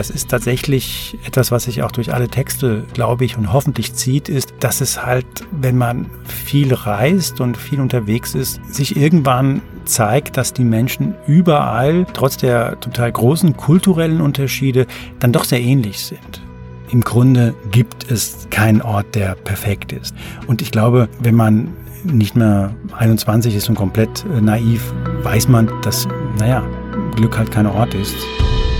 das ist tatsächlich etwas, was sich auch durch alle Texte, glaube ich, und hoffentlich zieht, ist, dass es halt, wenn man viel reist und viel unterwegs ist, sich irgendwann zeigt, dass die Menschen überall, trotz der total großen kulturellen Unterschiede, dann doch sehr ähnlich sind. Im Grunde gibt es keinen Ort, der perfekt ist. Und ich glaube, wenn man nicht mehr 21 ist und komplett äh, naiv, weiß man, dass, naja, Glück halt kein Ort ist.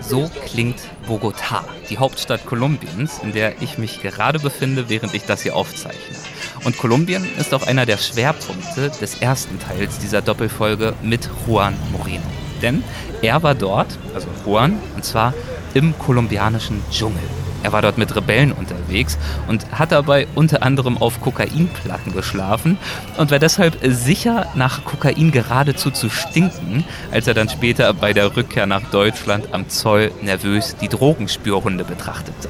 So klingt Bogotá, die Hauptstadt Kolumbiens, in der ich mich gerade befinde, während ich das hier aufzeichne. Und Kolumbien ist auch einer der Schwerpunkte des ersten Teils dieser Doppelfolge mit Juan Moreno. Denn er war dort, also Juan, und zwar im kolumbianischen Dschungel. Er war dort mit Rebellen unterwegs und hat dabei unter anderem auf Kokainplatten geschlafen und war deshalb sicher, nach Kokain geradezu zu stinken, als er dann später bei der Rückkehr nach Deutschland am Zoll nervös die Drogenspürhunde betrachtete.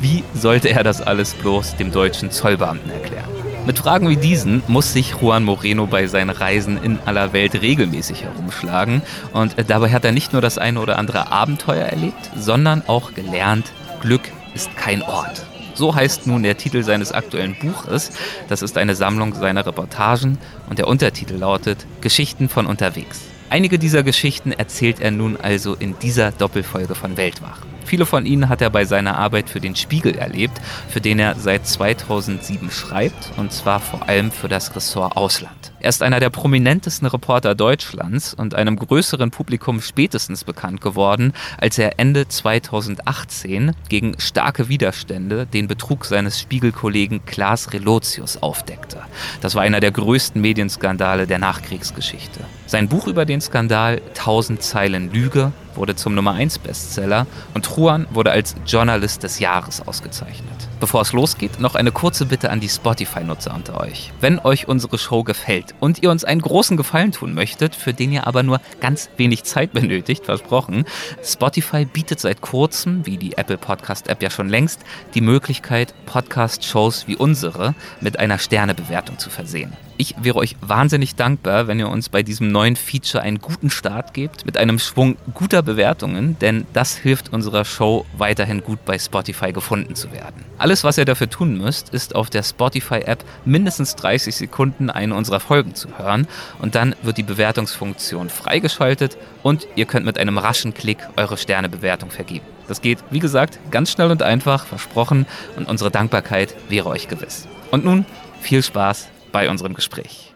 Wie sollte er das alles bloß dem deutschen Zollbeamten erklären? Mit Fragen wie diesen muss sich Juan Moreno bei seinen Reisen in aller Welt regelmäßig herumschlagen. Und dabei hat er nicht nur das eine oder andere Abenteuer erlebt, sondern auch gelernt, Glück ist kein Ort. So heißt nun der Titel seines aktuellen Buches. Das ist eine Sammlung seiner Reportagen und der Untertitel lautet Geschichten von unterwegs. Einige dieser Geschichten erzählt er nun also in dieser Doppelfolge von Weltwach. Viele von ihnen hat er bei seiner Arbeit für den Spiegel erlebt, für den er seit 2007 schreibt, und zwar vor allem für das Ressort Ausland. Er ist einer der prominentesten Reporter Deutschlands und einem größeren Publikum spätestens bekannt geworden, als er Ende 2018 gegen starke Widerstände den Betrug seines Spiegelkollegen Klaas Relotius aufdeckte. Das war einer der größten Medienskandale der Nachkriegsgeschichte. Sein Buch über den Skandal 1000 Zeilen Lüge wurde zum Nummer 1 Bestseller und Juan wurde als Journalist des Jahres ausgezeichnet. Bevor es losgeht, noch eine kurze Bitte an die Spotify-Nutzer unter euch. Wenn euch unsere Show gefällt und ihr uns einen großen Gefallen tun möchtet, für den ihr aber nur ganz wenig Zeit benötigt, versprochen, Spotify bietet seit kurzem, wie die Apple Podcast App ja schon längst, die Möglichkeit, Podcast-Shows wie unsere mit einer Sternebewertung zu versehen. Ich wäre euch wahnsinnig dankbar, wenn ihr uns bei diesem neuen Feature einen guten Start gebt mit einem Schwung guter Bewertungen, denn das hilft unserer Show weiterhin gut bei Spotify gefunden zu werden. Alles, was ihr dafür tun müsst, ist auf der Spotify-App mindestens 30 Sekunden eine unserer Folgen zu hören und dann wird die Bewertungsfunktion freigeschaltet und ihr könnt mit einem raschen Klick eure Sternebewertung vergeben. Das geht, wie gesagt, ganz schnell und einfach, versprochen und unsere Dankbarkeit wäre euch gewiss. Und nun viel Spaß bei unserem Gespräch.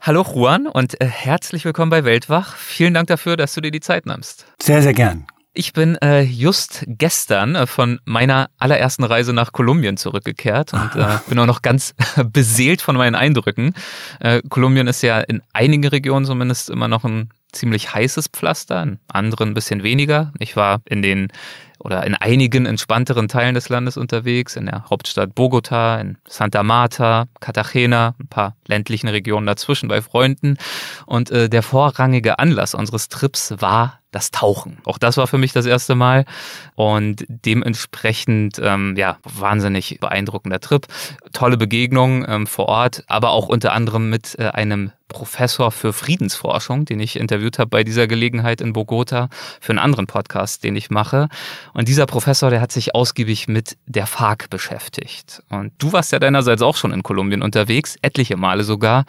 Hallo Juan und äh, herzlich willkommen bei Weltwach. Vielen Dank dafür, dass du dir die Zeit nimmst. Sehr, sehr gern. Ich bin äh, just gestern äh, von meiner allerersten Reise nach Kolumbien zurückgekehrt und äh, bin auch noch ganz beseelt von meinen Eindrücken. Äh, Kolumbien ist ja in einigen Regionen zumindest immer noch ein ziemlich heißes Pflaster, in anderen ein bisschen weniger. Ich war in den oder in einigen entspannteren Teilen des Landes unterwegs, in der Hauptstadt Bogota, in Santa Marta, Cartagena, ein paar ländlichen Regionen dazwischen bei Freunden. Und äh, der vorrangige Anlass unseres Trips war das Tauchen. Auch das war für mich das erste Mal und dementsprechend ähm, ja wahnsinnig beeindruckender Trip, tolle Begegnung ähm, vor Ort, aber auch unter anderem mit äh, einem Professor für Friedensforschung, den ich interviewt habe bei dieser Gelegenheit in Bogota für einen anderen Podcast, den ich mache. Und dieser Professor, der hat sich ausgiebig mit der FARC beschäftigt. Und du warst ja deinerseits auch schon in Kolumbien unterwegs, etliche Male sogar,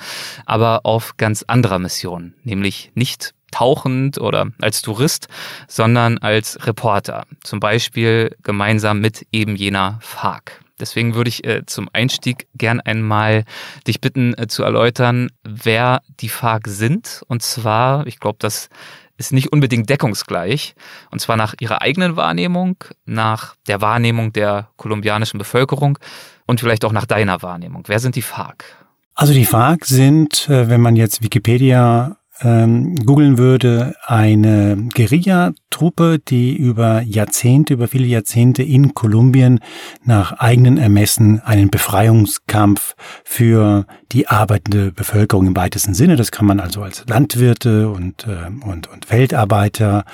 aber auf ganz anderer Mission, nämlich nicht tauchend oder als Tourist, sondern als Reporter. Zum Beispiel gemeinsam mit eben jener FARC. Deswegen würde ich äh, zum Einstieg gern einmal dich bitten äh, zu erläutern, wer die FARC sind. Und zwar, ich glaube, das ist nicht unbedingt deckungsgleich. Und zwar nach ihrer eigenen Wahrnehmung, nach der Wahrnehmung der kolumbianischen Bevölkerung und vielleicht auch nach deiner Wahrnehmung. Wer sind die FARC? Also die FARC sind, äh, wenn man jetzt Wikipedia ähm, googeln würde, eine Guerilla-Truppe, die über Jahrzehnte, über viele Jahrzehnte in Kolumbien nach eigenen Ermessen einen Befreiungskampf für die arbeitende Bevölkerung im weitesten Sinne, das kann man also als Landwirte und, äh, und, und Feldarbeiter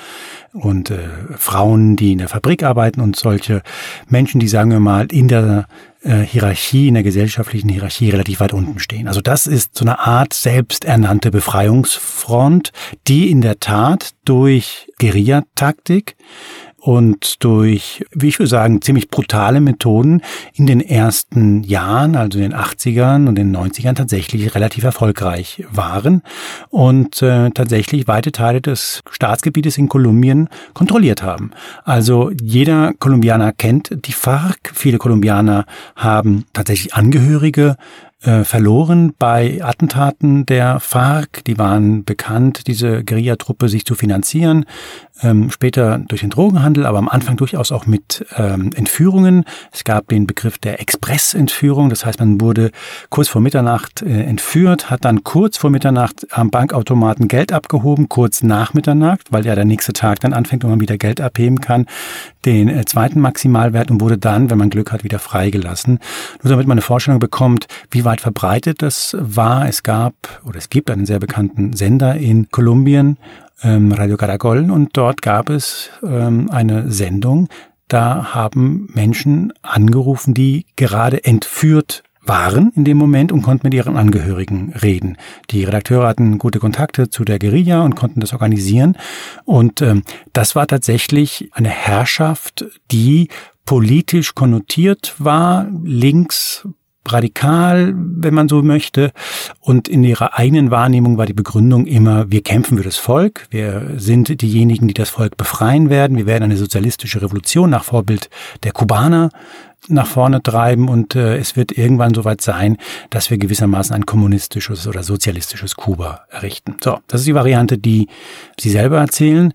und äh, Frauen, die in der Fabrik arbeiten und solche Menschen, die sagen wir mal in der äh, Hierarchie, in der gesellschaftlichen Hierarchie relativ weit unten stehen. Also das ist so eine Art selbsternannte Befreiungsfront, die in der Tat durch Guerillataktik und durch, wie ich würde sagen, ziemlich brutale Methoden in den ersten Jahren, also in den 80ern und den 90ern tatsächlich relativ erfolgreich waren und äh, tatsächlich weite Teile des Staatsgebietes in Kolumbien kontrolliert haben. Also jeder Kolumbianer kennt die FARC, viele Kolumbianer haben tatsächlich Angehörige äh, verloren bei Attentaten der FARC. Die waren bekannt, diese Guerillatruppe sich zu finanzieren ähm, später durch den Drogenhandel, aber am Anfang durchaus auch mit ähm, Entführungen. Es gab den Begriff der Expressentführung, das heißt, man wurde kurz vor Mitternacht äh, entführt, hat dann kurz vor Mitternacht am Bankautomaten Geld abgehoben, kurz nach Mitternacht, weil ja der nächste Tag dann anfängt und man wieder Geld abheben kann, den äh, zweiten Maximalwert und wurde dann, wenn man Glück hat, wieder freigelassen. Nur damit man eine Vorstellung bekommt, wie weit verbreitet das war. Es gab oder es gibt einen sehr bekannten Sender in Kolumbien ähm, Radio Caracol und dort gab es ähm, eine Sendung, da haben Menschen angerufen, die gerade entführt waren in dem Moment und konnten mit ihren Angehörigen reden. Die Redakteure hatten gute Kontakte zu der Guerilla und konnten das organisieren. Und ähm, das war tatsächlich eine Herrschaft, die politisch konnotiert war, links radikal, wenn man so möchte. Und in ihrer eigenen Wahrnehmung war die Begründung immer, wir kämpfen für das Volk, wir sind diejenigen, die das Volk befreien werden, wir werden eine sozialistische Revolution nach Vorbild der Kubaner nach vorne treiben und äh, es wird irgendwann soweit sein, dass wir gewissermaßen ein kommunistisches oder sozialistisches Kuba errichten. So, das ist die Variante, die Sie selber erzählen.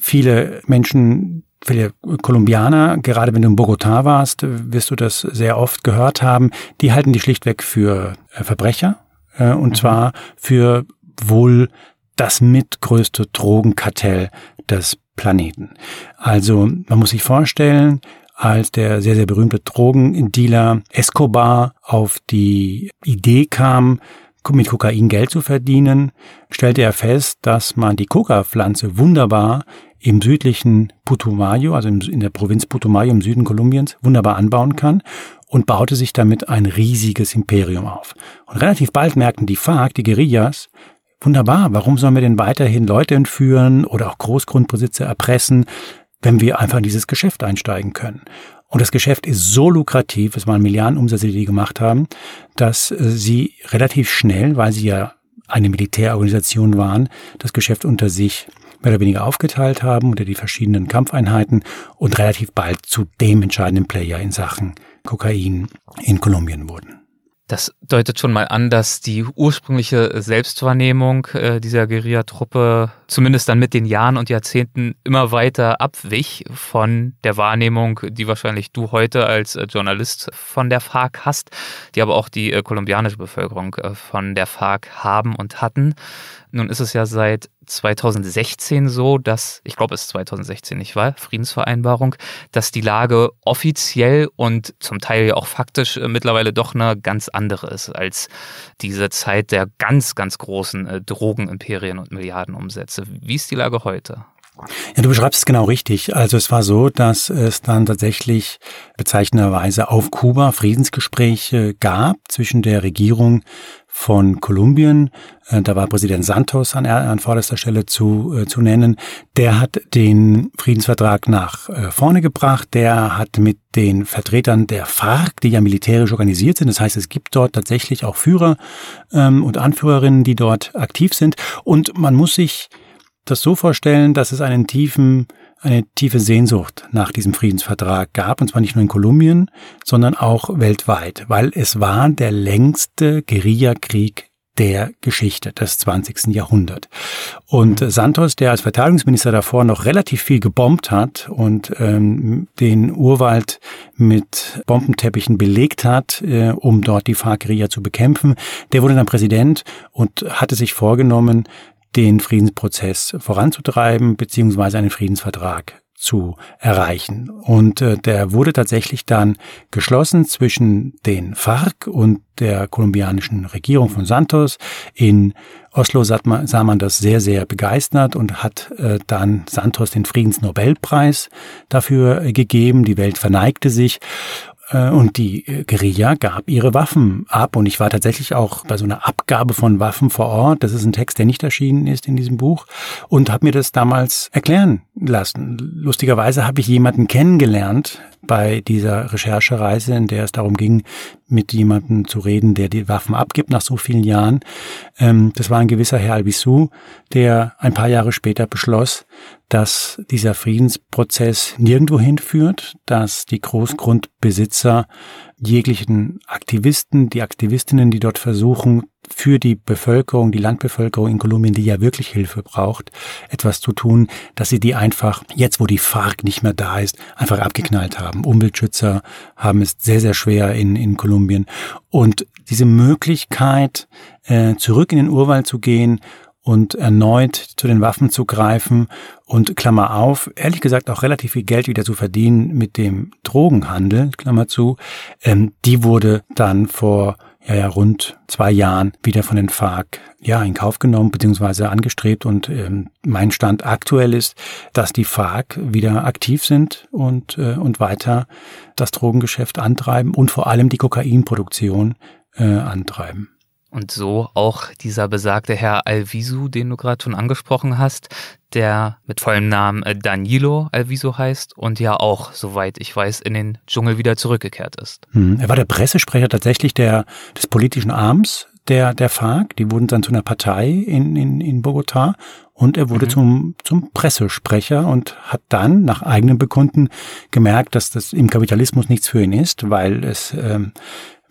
Viele Menschen viele Kolumbianer, gerade wenn du in Bogotá warst, wirst du das sehr oft gehört haben, die halten die schlichtweg für äh, Verbrecher äh, und mhm. zwar für wohl das mitgrößte Drogenkartell des Planeten. Also man muss sich vorstellen, als der sehr, sehr berühmte Drogendealer Escobar auf die Idee kam, mit Kokain Geld zu verdienen, stellte er fest, dass man die Coca-Pflanze wunderbar im südlichen Putumayo, also in der Provinz Putumayo im Süden Kolumbiens, wunderbar anbauen kann und baute sich damit ein riesiges Imperium auf. Und relativ bald merkten die FARC, die Guerillas, wunderbar, warum sollen wir denn weiterhin Leute entführen oder auch Großgrundbesitzer erpressen, wenn wir einfach in dieses Geschäft einsteigen können? Und das Geschäft ist so lukrativ, es waren Milliarden Umsätze, die die gemacht haben, dass äh, sie relativ schnell, weil sie ja eine Militärorganisation waren, das Geschäft unter sich mehr oder weniger aufgeteilt haben unter die verschiedenen Kampfeinheiten und relativ bald zu dem entscheidenden Player in Sachen Kokain in Kolumbien wurden. Das deutet schon mal an, dass die ursprüngliche Selbstwahrnehmung äh, dieser Guerillatruppe zumindest dann mit den Jahren und Jahrzehnten immer weiter abwich von der Wahrnehmung, die wahrscheinlich du heute als äh, Journalist von der FARC hast, die aber auch die äh, kolumbianische Bevölkerung äh, von der FARC haben und hatten. Nun ist es ja seit 2016 so, dass, ich glaube es ist 2016 nicht wahr, Friedensvereinbarung, dass die Lage offiziell und zum Teil ja auch faktisch äh, mittlerweile doch eine ganz andere ist als diese Zeit der ganz, ganz großen äh, Drogenimperien und Milliardenumsätze. Wie ist die Lage heute? Ja, du beschreibst es genau richtig. Also es war so, dass es dann tatsächlich bezeichnenderweise auf Kuba Friedensgespräche gab zwischen der Regierung von Kolumbien. Äh, da war Präsident Santos an, an vorderster Stelle zu, äh, zu nennen. Der hat den Friedensvertrag nach äh, vorne gebracht. Der hat mit den Vertretern der FARC, die ja militärisch organisiert sind, das heißt, es gibt dort tatsächlich auch Führer ähm, und Anführerinnen, die dort aktiv sind. Und man muss sich das so vorstellen, dass es einen tiefen eine tiefe Sehnsucht nach diesem Friedensvertrag gab, und zwar nicht nur in Kolumbien, sondern auch weltweit, weil es war der längste Guerillakrieg der Geschichte des 20. Jahrhunderts. Und mhm. Santos, der als Verteidigungsminister davor noch relativ viel gebombt hat und ähm, den Urwald mit Bombenteppichen belegt hat, äh, um dort die FARC-Guerilla zu bekämpfen, der wurde dann Präsident und hatte sich vorgenommen, den Friedensprozess voranzutreiben, beziehungsweise einen Friedensvertrag zu erreichen. Und äh, der wurde tatsächlich dann geschlossen zwischen den FARC und der kolumbianischen Regierung von Santos. In Oslo sah man, sah man das sehr, sehr begeistert und hat äh, dann Santos den Friedensnobelpreis dafür äh, gegeben. Die Welt verneigte sich und die äh, Guerilla gab ihre Waffen ab. Und ich war tatsächlich auch bei so einer Abgabe von Waffen vor Ort. Das ist ein Text, der nicht erschienen ist in diesem Buch. Und habe mir das damals erklären lassen. Lustigerweise habe ich jemanden kennengelernt bei dieser Recherchereise, in der es darum ging, mit jemandem zu reden, der die Waffen abgibt nach so vielen Jahren. Ähm, das war ein gewisser Herr Albisu, der ein paar Jahre später beschloss, dass dieser Friedensprozess nirgendwo hinführt, dass die Großgrundbesitzer jeglichen Aktivisten, die Aktivistinnen, die dort versuchen, für die Bevölkerung, die Landbevölkerung in Kolumbien, die ja wirklich Hilfe braucht, etwas zu tun, dass sie die einfach, jetzt wo die FARC nicht mehr da ist, einfach abgeknallt haben. Umweltschützer haben es sehr, sehr schwer in, in Kolumbien. Und diese Möglichkeit, äh, zurück in den Urwald zu gehen und erneut zu den Waffen zu greifen und Klammer auf, ehrlich gesagt auch relativ viel Geld wieder zu verdienen mit dem Drogenhandel, Klammer zu, ähm, die wurde dann vor ja, ja, rund zwei Jahren wieder von den FARC ja, in Kauf genommen bzw. angestrebt und ähm, mein Stand aktuell ist, dass die FARC wieder aktiv sind und, äh, und weiter das Drogengeschäft antreiben und vor allem die Kokainproduktion äh, antreiben. Und so auch dieser besagte Herr Alviso, den du gerade schon angesprochen hast, der mit vollem Namen äh, Danilo Alviso heißt und ja auch, soweit ich weiß, in den Dschungel wieder zurückgekehrt ist. Hm, er war der Pressesprecher tatsächlich der, des politischen Arms der, der FARC. Die wurden dann zu einer Partei in, in, in Bogotá und er wurde mhm. zum, zum Pressesprecher und hat dann nach eigenem Bekunden gemerkt, dass das im Kapitalismus nichts für ihn ist, weil es, ähm,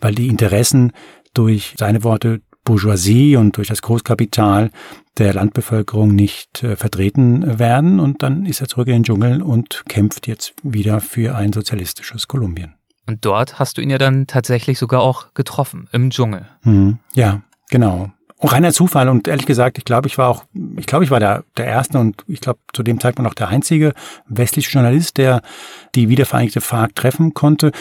weil die Interessen durch seine Worte Bourgeoisie und durch das Großkapital der Landbevölkerung nicht äh, vertreten werden. Und dann ist er zurück in den Dschungel und kämpft jetzt wieder für ein sozialistisches Kolumbien. Und dort hast du ihn ja dann tatsächlich sogar auch getroffen, im Dschungel. Mhm, ja, genau. Auch reiner Zufall und ehrlich gesagt, ich glaube, ich war auch, ich glaube, ich war der, der erste und ich glaube zu dem Zeitpunkt auch der einzige westliche Journalist, der die wiedervereinigte FARC treffen konnte.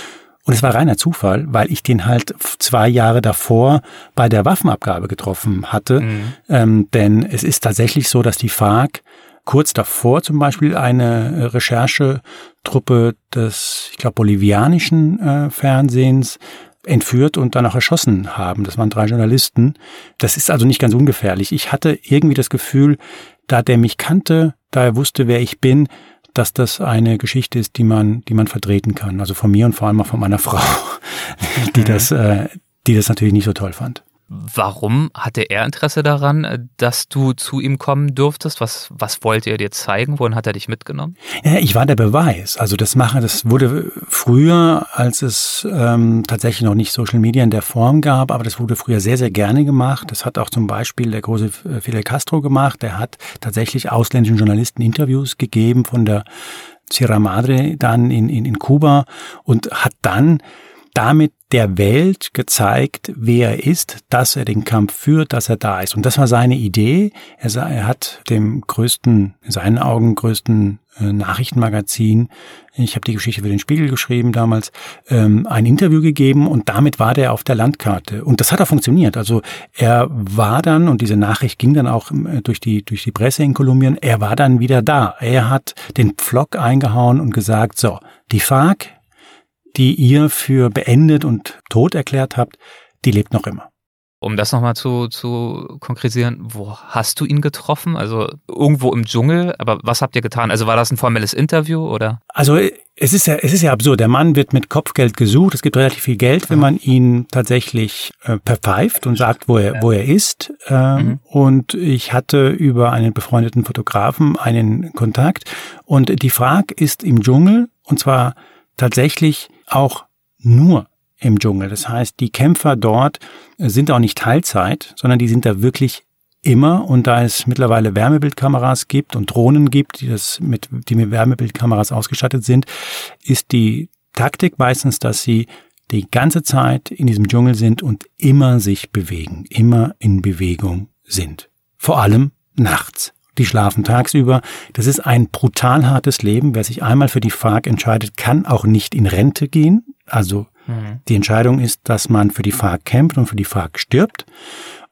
Und es war reiner Zufall, weil ich den halt zwei Jahre davor bei der Waffenabgabe getroffen hatte. Mhm. Ähm, denn es ist tatsächlich so, dass die FARC kurz davor zum Beispiel eine Recherchetruppe des, ich glaube, bolivianischen äh, Fernsehens entführt und dann auch erschossen haben. Das waren drei Journalisten. Das ist also nicht ganz ungefährlich. Ich hatte irgendwie das Gefühl, da der mich kannte, da er wusste, wer ich bin, dass das eine Geschichte ist, die man, die man vertreten kann. Also von mir und vor allem auch von meiner Frau, die mhm. das, äh, die das natürlich nicht so toll fand. Warum hatte er Interesse daran, dass du zu ihm kommen durftest? Was, was wollte er dir zeigen? Wohin hat er dich mitgenommen? Ja, ich war der Beweis. Also das mache, das wurde früher, als es ähm, tatsächlich noch nicht Social Media in der Form gab, aber das wurde früher sehr, sehr gerne gemacht. Das hat auch zum Beispiel der große Fidel Castro gemacht. Der hat tatsächlich ausländischen Journalisten Interviews gegeben von der Sierra Madre dann in, in, in Kuba und hat dann damit der Welt gezeigt, wer er ist, dass er den Kampf führt, dass er da ist. Und das war seine Idee. Er, sah, er hat dem größten, in seinen Augen größten äh, Nachrichtenmagazin, ich habe die Geschichte für den Spiegel geschrieben damals, ähm, ein Interview gegeben und damit war der auf der Landkarte. Und das hat auch funktioniert. Also er war dann, und diese Nachricht ging dann auch äh, durch die, durch die Presse in Kolumbien, er war dann wieder da. Er hat den Pflock eingehauen und gesagt, so, die FARC, die ihr für beendet und tot erklärt habt, die lebt noch immer. Um das nochmal zu, zu konkretisieren, wo hast du ihn getroffen? Also irgendwo im Dschungel, aber was habt ihr getan? Also war das ein formelles Interview oder? Also es ist ja, es ist ja absurd. Der Mann wird mit Kopfgeld gesucht. Es gibt relativ viel Geld, wenn man ihn tatsächlich äh, verpfeift und sagt, wo er, wo er ist. Ähm, mhm. Und ich hatte über einen befreundeten Fotografen einen Kontakt. Und die Frage ist im Dschungel, und zwar tatsächlich auch nur im Dschungel. Das heißt, die Kämpfer dort sind auch nicht Teilzeit, sondern die sind da wirklich immer und da es mittlerweile Wärmebildkameras gibt und Drohnen gibt, die das mit, die mit Wärmebildkameras ausgestattet sind, ist die Taktik meistens, dass sie die ganze Zeit in diesem Dschungel sind und immer sich bewegen, immer in Bewegung sind. Vor allem nachts. Die schlafen tagsüber. Das ist ein brutal hartes Leben. Wer sich einmal für die FARC entscheidet, kann auch nicht in Rente gehen. Also mhm. die Entscheidung ist, dass man für die FARC kämpft und für die FARC stirbt.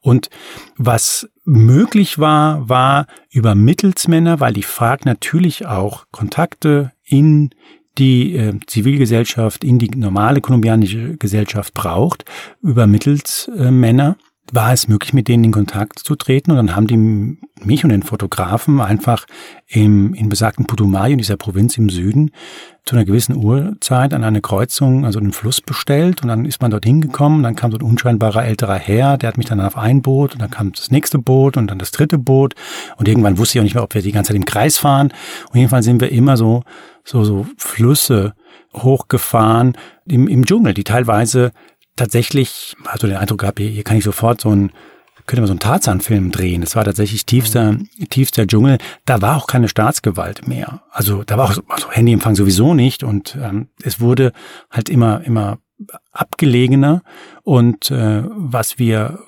Und was möglich war, war über Mittelsmänner, weil die FARC natürlich auch Kontakte in die äh, Zivilgesellschaft, in die normale kolumbianische Gesellschaft braucht, über Mittelsmänner war es möglich, mit denen in Kontakt zu treten. Und dann haben die mich und den Fotografen einfach im, in besagten Putumayo, in dieser Provinz im Süden, zu einer gewissen Uhrzeit an eine Kreuzung, also einen Fluss bestellt. Und dann ist man dort hingekommen. Dann kam so ein unscheinbarer älterer Herr, der hat mich dann auf ein Boot. Und dann kam das nächste Boot und dann das dritte Boot. Und irgendwann wusste ich auch nicht mehr, ob wir die ganze Zeit im Kreis fahren. Und jedenfalls sind wir immer so, so, so Flüsse hochgefahren im, im Dschungel, die teilweise tatsächlich, also den Eindruck gehabt, hier, hier kann ich sofort so ein, könnte man so einen Tarzan-Film drehen. Das war tatsächlich tiefster, tiefster Dschungel. Da war auch keine Staatsgewalt mehr. Also da war auch also Handyempfang sowieso nicht und ähm, es wurde halt immer, immer abgelegener. Und äh, was wir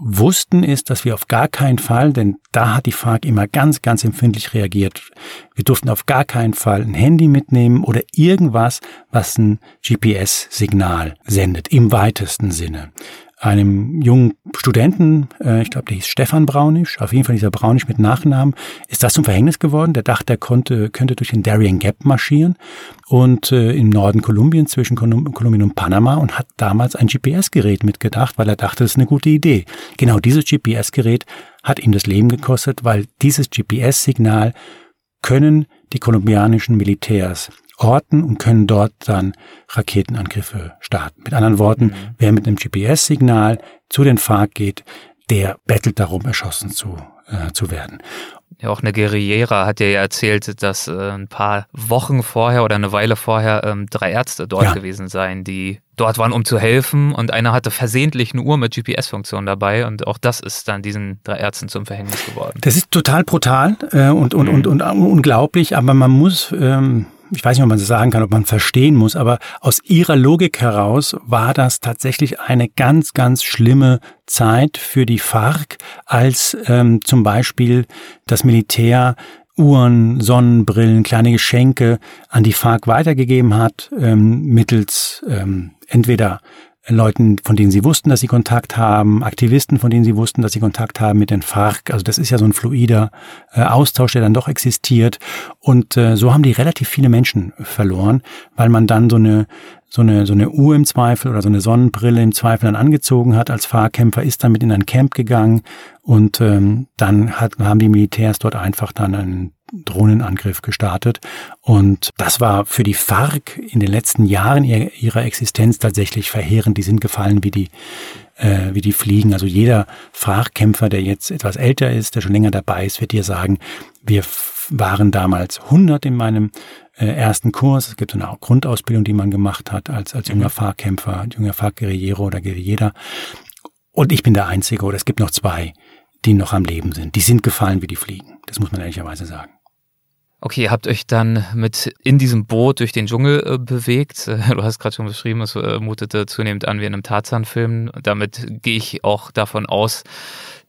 wussten, ist, dass wir auf gar keinen Fall, denn da hat die FARC immer ganz, ganz empfindlich reagiert. Wir durften auf gar keinen Fall ein Handy mitnehmen oder irgendwas, was ein GPS-Signal sendet, im weitesten Sinne einem jungen Studenten, äh, ich glaube, der hieß Stefan Braunisch, auf jeden Fall dieser Braunisch mit Nachnamen, ist das zum Verhängnis geworden. Der dachte, er konnte, könnte durch den Darien Gap marschieren und äh, im Norden Kolumbiens zwischen Kolumbien und Panama und hat damals ein GPS-Gerät mitgedacht, weil er dachte, das ist eine gute Idee. Genau dieses GPS-Gerät hat ihm das Leben gekostet, weil dieses GPS-Signal können die kolumbianischen Militärs orten und können dort dann Raketenangriffe starten. Mit anderen Worten, mhm. wer mit einem GPS-Signal zu den FARC geht, der bettelt darum, erschossen zu, äh, zu werden. Ja, auch eine Guerillera hat dir ja erzählt, dass äh, ein paar Wochen vorher oder eine Weile vorher ähm, drei Ärzte dort ja. gewesen seien, die dort waren, um zu helfen. Und einer hatte versehentlich eine Uhr mit GPS-Funktion dabei. Und auch das ist dann diesen drei Ärzten zum Verhängnis geworden. Das ist total brutal äh, und, und, mhm. und, und, und unglaublich, aber man muss. Ähm ich weiß nicht, ob man das sagen kann, ob man verstehen muss, aber aus ihrer Logik heraus war das tatsächlich eine ganz, ganz schlimme Zeit für die FARC, als ähm, zum Beispiel das Militär Uhren, Sonnenbrillen, kleine Geschenke an die FARC weitergegeben hat, ähm, mittels ähm, entweder Leuten, von denen sie wussten, dass sie Kontakt haben, Aktivisten, von denen sie wussten, dass sie Kontakt haben mit den FARC. Also das ist ja so ein fluider äh, Austausch, der dann doch existiert. Und äh, so haben die relativ viele Menschen verloren, weil man dann so eine so eine, so eine Uhr im Zweifel oder so eine Sonnenbrille im Zweifel dann angezogen hat als Fahrkämpfer, ist damit in ein Camp gegangen und ähm, dann hat, haben die Militärs dort einfach dann einen Drohnenangriff gestartet. Und das war für die FARC in den letzten Jahren ihrer Existenz tatsächlich verheerend. Die sind gefallen wie die, äh, wie die Fliegen. Also jeder FARC-Kämpfer, der jetzt etwas älter ist, der schon länger dabei ist, wird dir sagen, wir waren damals 100 in meinem äh, ersten Kurs. Es gibt eine Grundausbildung, die man gemacht hat als, als junger mhm. Fahrkämpfer, junger Fahrguerillero oder Guerillera. Und ich bin der Einzige oder es gibt noch zwei, die noch am Leben sind. Die sind gefallen wie die Fliegen. Das muss man ehrlicherweise sagen. Okay, ihr habt euch dann mit in diesem Boot durch den Dschungel äh, bewegt. Du hast gerade schon beschrieben, es äh, mutete zunehmend an wie in einem Tarzan-Film. Damit gehe ich auch davon aus,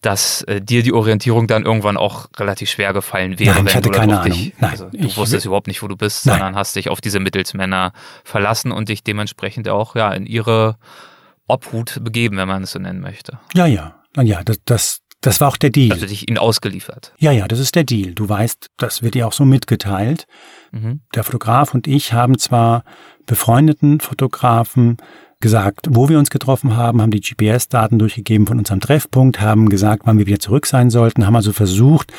dass äh, dir die Orientierung dann irgendwann auch relativ schwer gefallen wäre. Nein, ich hatte keine Ahnung. Dich, Nein, also, du wusstest überhaupt nicht, wo du bist, Nein. sondern hast dich auf diese Mittelsmänner verlassen und dich dementsprechend auch ja in ihre Obhut begeben, wenn man es so nennen möchte. Ja, ja. Ja, das, das, das war auch der Deal. Also dich ihnen ausgeliefert. Ja, ja, das ist der Deal. Du weißt, das wird dir auch so mitgeteilt. Mhm. Der Fotograf und ich haben zwar befreundeten Fotografen gesagt, wo wir uns getroffen haben, haben die GPS-Daten durchgegeben von unserem Treffpunkt, haben gesagt, wann wir wieder zurück sein sollten, haben also versucht,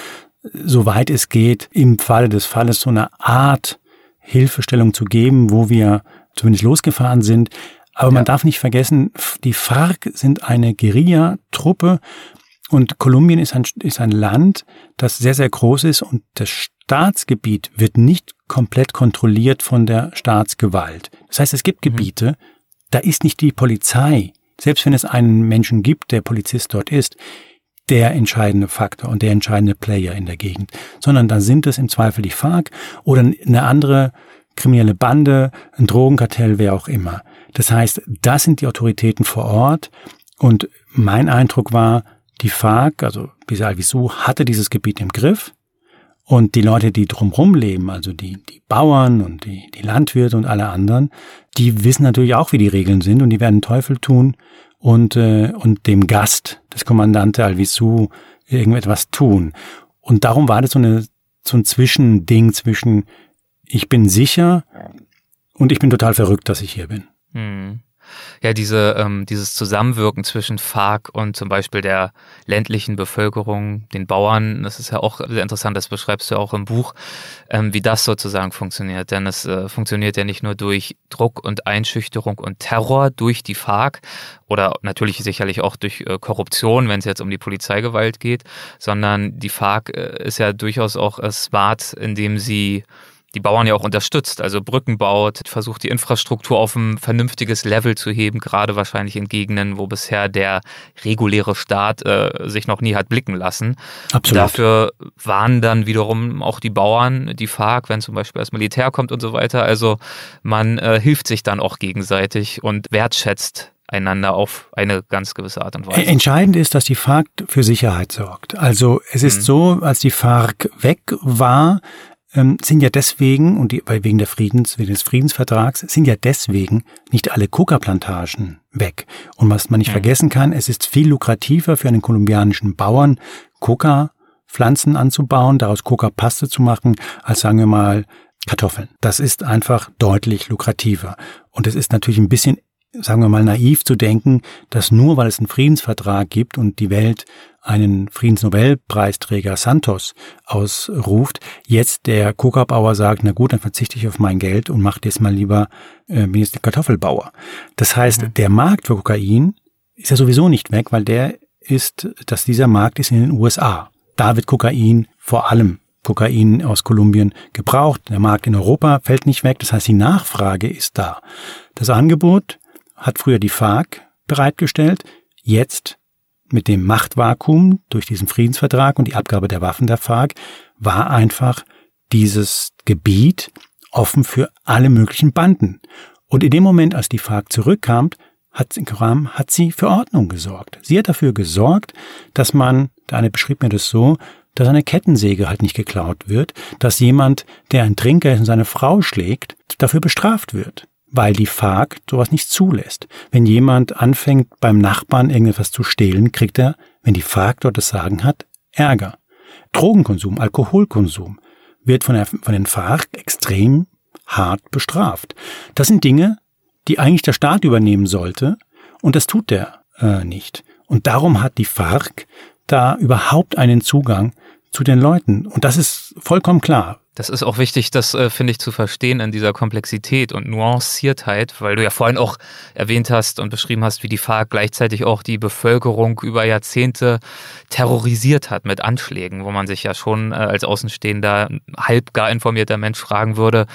soweit es geht, im Falle des Falles so eine Art Hilfestellung zu geben, wo wir zumindest losgefahren sind. Aber ja. man darf nicht vergessen, die FARC sind eine Guerilla-Truppe und Kolumbien ist ein, ist ein Land, das sehr, sehr groß ist und das Staatsgebiet wird nicht komplett kontrolliert von der Staatsgewalt. Das heißt, es gibt mhm. Gebiete, da ist nicht die Polizei, selbst wenn es einen Menschen gibt, der Polizist dort ist, der entscheidende Faktor und der entscheidende Player in der Gegend, sondern da sind es im Zweifel die FARC oder eine andere kriminelle Bande, ein Drogenkartell, wer auch immer. Das heißt, das sind die Autoritäten vor Ort und mein Eindruck war, Die FARC, also Bisa Alvisu, hatte dieses Gebiet im Griff. Und die Leute, die drumherum leben, also die, die Bauern und die, die Landwirte und alle anderen, die wissen natürlich auch, wie die Regeln sind und die werden Teufel tun und, äh, und dem Gast des Kommandante Alvisu irgendetwas tun. Und darum war das so, eine, so ein Zwischending zwischen ich bin sicher und ich bin total verrückt, dass ich hier bin. Hm. Ja, diese, ähm, dieses Zusammenwirken zwischen FARC und zum Beispiel der ländlichen Bevölkerung, den Bauern, das ist ja auch sehr interessant, das beschreibst du auch im Buch, ähm, wie das sozusagen funktioniert. Denn es äh, funktioniert ja nicht nur durch Druck und Einschüchterung und Terror durch die FARC oder natürlich sicherlich auch durch äh, Korruption, wenn es jetzt um die Polizeigewalt geht, sondern die FARC äh, ist ja durchaus auch smart, indem sie die Bauern ja auch unterstützt, also Brücken baut, versucht die Infrastruktur auf ein vernünftiges Level zu heben, gerade wahrscheinlich in Gegenden, wo bisher der reguläre Staat äh, sich noch nie hat blicken lassen. Absolut. Dafür waren dann wiederum auch die Bauern, die FARC, wenn zum Beispiel das Militär kommt und so weiter. Also man äh, hilft sich dann auch gegenseitig und wertschätzt einander auf eine ganz gewisse Art und Weise. Entscheidend ist, dass die FARC für Sicherheit sorgt. Also es ist mhm. so, als die FARC weg war, ähm, sind ja deswegen, und die, weil wegen der Friedens, wegen des Friedensvertrags, sind ja deswegen nicht alle Coca-Plantagen weg. Und was man nicht mhm. vergessen kann, es ist viel lukrativer für einen kolumbianischen Bauern, Coca Pflanzen anzubauen, daraus Coca-Paste zu machen, als sagen wir mal Kartoffeln. Das ist einfach deutlich lukrativer. Und es ist natürlich ein bisschen sagen wir mal, naiv zu denken, dass nur weil es einen Friedensvertrag gibt und die Welt einen Friedensnobelpreisträger Santos ausruft, jetzt der Coca-Bauer sagt, na gut, dann verzichte ich auf mein Geld und mache jetzt mal lieber äh, jetzt Kartoffelbauer. Das heißt, mhm. der Markt für Kokain ist ja sowieso nicht weg, weil der ist, dass dieser Markt ist in den USA. Da wird Kokain vor allem Kokain aus Kolumbien gebraucht. Der Markt in Europa fällt nicht weg. Das heißt, die Nachfrage ist da. Das Angebot hat früher die FARC bereitgestellt, jetzt mit dem Machtvakuum durch diesen Friedensvertrag und die Abgabe der Waffen der FARC war einfach dieses Gebiet offen für alle möglichen Banden. Und in dem Moment, als die FARC zurückkam, hat, hat sie für Ordnung gesorgt. Sie hat dafür gesorgt, dass man, der eine beschrieb mir das so, dass eine Kettensäge halt nicht geklaut wird, dass jemand, der ein Trinker ist und seine Frau schlägt, dafür bestraft wird weil die FARC sowas nicht zulässt. Wenn jemand anfängt, beim Nachbarn irgendetwas zu stehlen, kriegt er, wenn die FARC dort das Sagen hat, Ärger. Drogenkonsum, Alkoholkonsum wird von, der, von den FARC extrem hart bestraft. Das sind Dinge, die eigentlich der Staat übernehmen sollte, und das tut der äh, nicht. Und darum hat die FARC da überhaupt einen Zugang zu den Leuten. Und das ist vollkommen klar. Das ist auch wichtig, das äh, finde ich zu verstehen in dieser Komplexität und Nuanciertheit, weil du ja vorhin auch erwähnt hast und beschrieben hast, wie die FARC gleichzeitig auch die Bevölkerung über Jahrzehnte terrorisiert hat mit Anschlägen, wo man sich ja schon äh, als Außenstehender halb gar informierter Mensch fragen würde,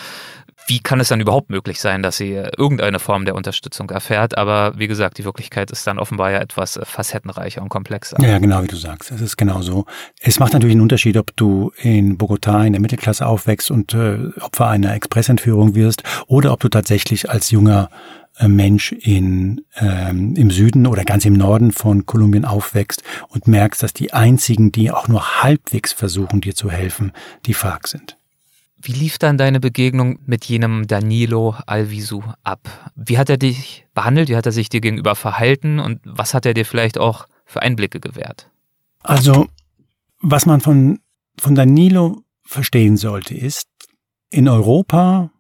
wie kann es dann überhaupt möglich sein, dass sie irgendeine Form der Unterstützung erfährt? Aber wie gesagt, die Wirklichkeit ist dann offenbar ja etwas äh, facettenreicher und komplexer. Ja, genau wie du sagst. Es ist genau so. Es macht natürlich einen Unterschied, ob du in Bogotá in der Mittelklasse aufwächst und äh, Opfer einer Expressentführung wirst oder ob du tatsächlich als junger äh, Mensch in, ähm, im Süden oder ganz im Norden von Kolumbien aufwächst und merkst, dass die einzigen, die auch nur halbwegs versuchen, dir zu helfen, die FARC sind. Wie lief dann deine Begegnung mit jenem Danilo Alvisu ab? Wie hat er dich behandelt? Wie hat er sich dir gegenüber verhalten? Und was hat er dir vielleicht auch für Einblicke gewährt? Also, was man von, von Danilo verstehen sollte, ist, in Europa,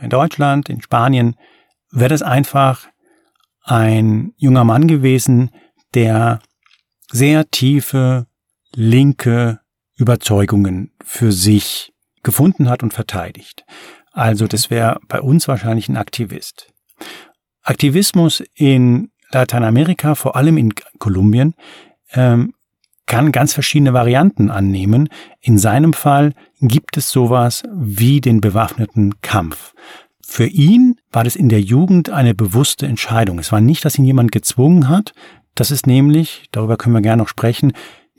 in Deutschland, in Spanien, wäre das einfach ein junger Mann gewesen, der sehr tiefe linke Überzeugungen für sich gefunden hat und verteidigt. Also das wäre bei uns wahrscheinlich ein Aktivist. Aktivismus in Lateinamerika, vor allem in Kolumbien, ähm, kann ganz verschiedene Varianten annehmen. In seinem Fall gibt es sowas wie den bewaffneten Kampf. Für ihn war das in der Jugend eine bewusste Entscheidung. Es war nicht, dass ihn jemand gezwungen hat. Das ist nämlich, darüber können wir gerne noch sprechen,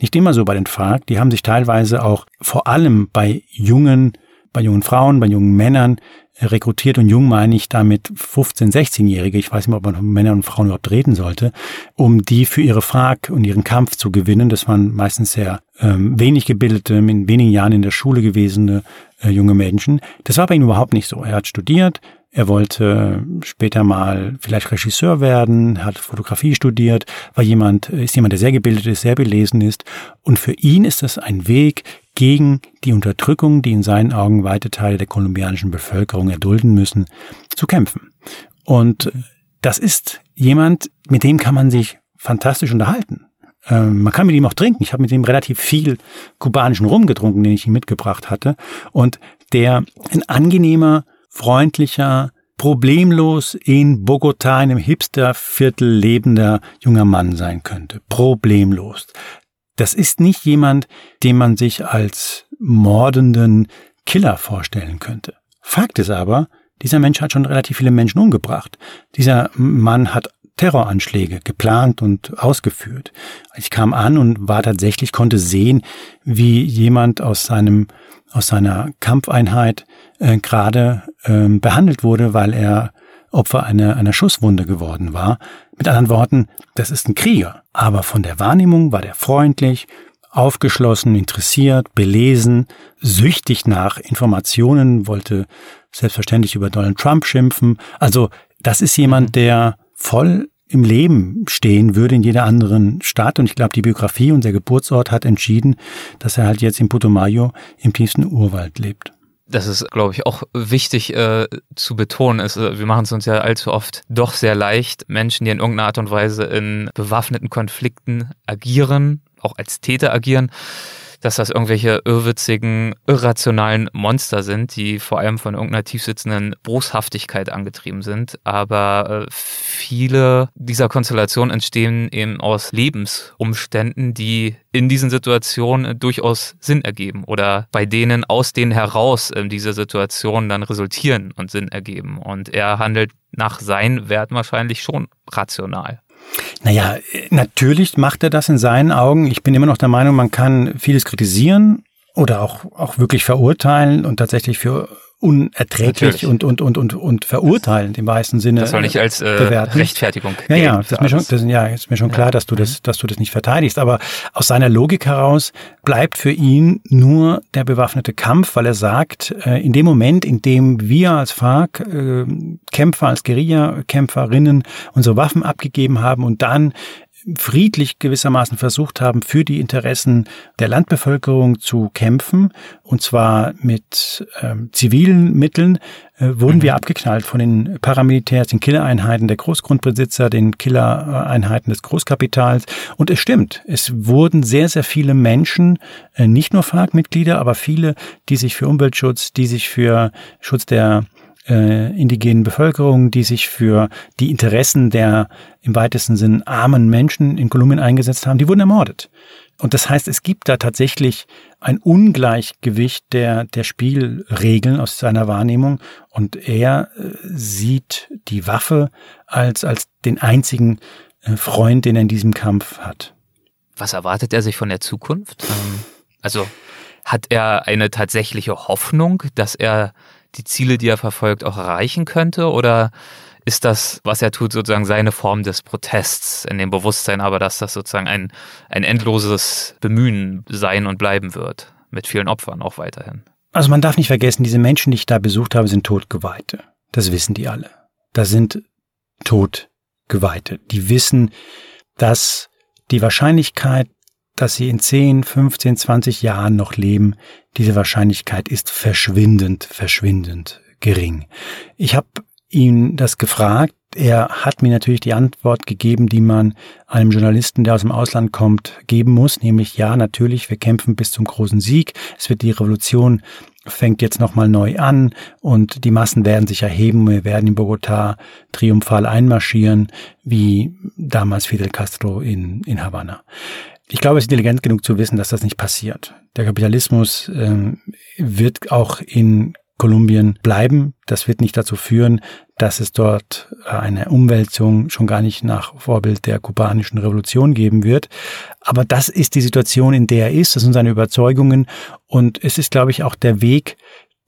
nicht immer so bei den FARC. Die haben sich teilweise auch vor allem bei jungen, bei jungen Frauen, bei jungen Männern rekrutiert und jung meine ich damit 15-, 16-Jährige, ich weiß nicht, ob man von Männern und Frauen überhaupt reden sollte, um die für ihre Frag und ihren Kampf zu gewinnen. Das waren meistens sehr ähm, wenig gebildete, in wenigen Jahren in der Schule gewesene äh, junge Menschen. Das war bei ihm überhaupt nicht so. Er hat studiert, er wollte später mal vielleicht Regisseur werden, hat Fotografie studiert, war jemand, ist jemand, der sehr gebildet ist, sehr belesen ist. Und für ihn ist das ein Weg gegen die Unterdrückung, die in seinen Augen weite Teile der kolumbianischen Bevölkerung erdulden müssen, zu kämpfen. Und das ist jemand, mit dem kann man sich fantastisch unterhalten. Ähm, man kann mit ihm auch trinken. Ich habe mit ihm relativ viel kubanischen Rum getrunken, den ich ihm mitgebracht hatte. Und der ein angenehmer, freundlicher, problemlos in Bogotá, in einem Hipsterviertel lebender junger Mann sein könnte. Problemlos. Das ist nicht jemand, den man sich als mordenden Killer vorstellen könnte. Fakt ist aber, dieser Mensch hat schon relativ viele Menschen umgebracht. Dieser Mann hat Terroranschläge geplant und ausgeführt. Ich kam an und war tatsächlich, konnte sehen, wie jemand aus seinem, aus seiner Kampfeinheit äh, gerade äh, behandelt wurde, weil er Opfer einer, einer Schusswunde geworden war. Mit anderen Worten, das ist ein Krieger. Aber von der Wahrnehmung war der freundlich, aufgeschlossen, interessiert, belesen, süchtig nach Informationen, wollte selbstverständlich über Donald Trump schimpfen. Also das ist jemand, mhm. der voll im Leben stehen würde in jeder anderen Stadt. Und ich glaube, die Biografie und der Geburtsort hat entschieden, dass er halt jetzt in Putumayo im tiefsten Urwald lebt das ist, glaube ich, auch wichtig äh, zu betonen. Ist, äh, wir machen es uns ja allzu oft doch sehr leicht, Menschen, die in irgendeiner Art und Weise in bewaffneten Konflikten agieren, auch als Täter agieren, dass das irgendwelche irrwitzigen, irrationalen Monster sind, die vor allem von irgendeiner tiefsitzenden Boshaftigkeit angetrieben sind. Aber äh, viele dieser Konstellationen entstehen eben aus Lebensumständen, die in diesen Situationen durchaus Sinn ergeben oder bei denen aus denen heraus äh, diese Situationen dann resultieren und Sinn ergeben. Und er handelt nach seinen Werten wahrscheinlich schon rational. Naja, natürlich macht er das in seinen Augen. Ich bin immer noch der Meinung, man kann vieles kritisieren oder auch, auch wirklich verurteilen und tatsächlich für unerträglich und, und, und, und, und verurteilend im meisten Sinne. Das soll nicht als äh, bewerten. Rechtfertigung. Ja, ja, das ist mir schon, das, ja, ist mir schon klar, dass du das, dass du das nicht verteidigst. Aber aus seiner Logik heraus bleibt für ihn nur der bewaffnete Kampf, weil er sagt, äh, in dem Moment, in dem wir als FARC äh, Kämpfer, als Guerilla-Kämpferinnen unsere Waffen abgegeben haben und dann friedlich gewissermaßen versucht haben, für die Interessen der Landbevölkerung zu kämpfen, und zwar mit ähm, zivilen Mitteln, äh, wurden mhm. wir abgeknallt von den Paramilitärs, den Killereinheiten der Großgrundbesitzer, den Killereinheiten des Großkapitals. Und es stimmt, es wurden sehr, sehr viele Menschen, äh, nicht nur FARC-Mitglieder, aber viele, die sich für Umweltschutz, die sich für Schutz der äh, indigenen Bevölkerung, die sich für die Interessen der im weitesten Sinn armen Menschen in Kolumbien eingesetzt haben, die wurden ermordet. Und das heißt, es gibt da tatsächlich ein Ungleichgewicht der, der Spielregeln aus seiner Wahrnehmung und er äh, sieht die Waffe als, als den einzigen äh, Freund, den er in diesem Kampf hat. Was erwartet er sich von der Zukunft? Ähm, also hat er eine tatsächliche Hoffnung, dass er die Ziele, die er verfolgt, auch erreichen könnte? Oder ist das, was er tut, sozusagen seine Form des Protests in dem Bewusstsein, aber dass das sozusagen ein, ein endloses Bemühen sein und bleiben wird, mit vielen Opfern auch weiterhin? Also man darf nicht vergessen, diese Menschen, die ich da besucht habe, sind Todgeweihte. Das wissen die alle. Das sind Todgeweihte. Die wissen, dass die Wahrscheinlichkeit, dass sie in 10, 15, 20 Jahren noch leben, diese Wahrscheinlichkeit ist verschwindend, verschwindend gering. Ich habe ihn das gefragt. Er hat mir natürlich die Antwort gegeben, die man einem Journalisten, der aus dem Ausland kommt, geben muss, nämlich ja, natürlich, wir kämpfen bis zum großen Sieg. Es wird die Revolution fängt jetzt nochmal neu an und die Massen werden sich erheben. Wir werden in Bogotá triumphal einmarschieren, wie damals Fidel Castro in, in Havanna. Ich glaube, es ist intelligent genug zu wissen, dass das nicht passiert. Der Kapitalismus ähm, wird auch in Kolumbien bleiben. Das wird nicht dazu führen, dass es dort eine Umwälzung schon gar nicht nach Vorbild der kubanischen Revolution geben wird. Aber das ist die Situation, in der er ist. Das sind seine Überzeugungen. Und es ist, glaube ich, auch der Weg,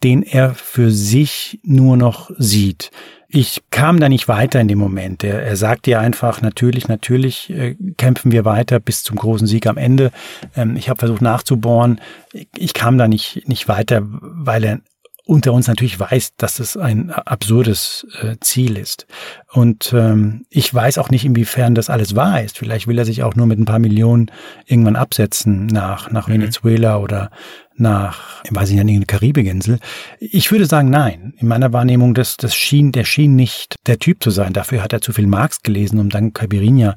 den er für sich nur noch sieht. Ich kam da nicht weiter in dem Moment. Er, er sagt ja einfach, natürlich, natürlich äh, kämpfen wir weiter bis zum großen Sieg am Ende. Ähm, ich habe versucht nachzubohren. Ich, ich kam da nicht, nicht weiter, weil er unter uns natürlich weiß, dass es ein absurdes äh, Ziel ist. Und ähm, ich weiß auch nicht, inwiefern das alles wahr ist. Vielleicht will er sich auch nur mit ein paar Millionen irgendwann absetzen nach, nach mhm. Venezuela oder nach, weiß ich nicht, irgendeine Karibikinsel. Ich würde sagen, nein. In meiner Wahrnehmung, das, das schien, der schien nicht der Typ zu sein. Dafür hat er zu viel Marx gelesen, um dann Caipirinha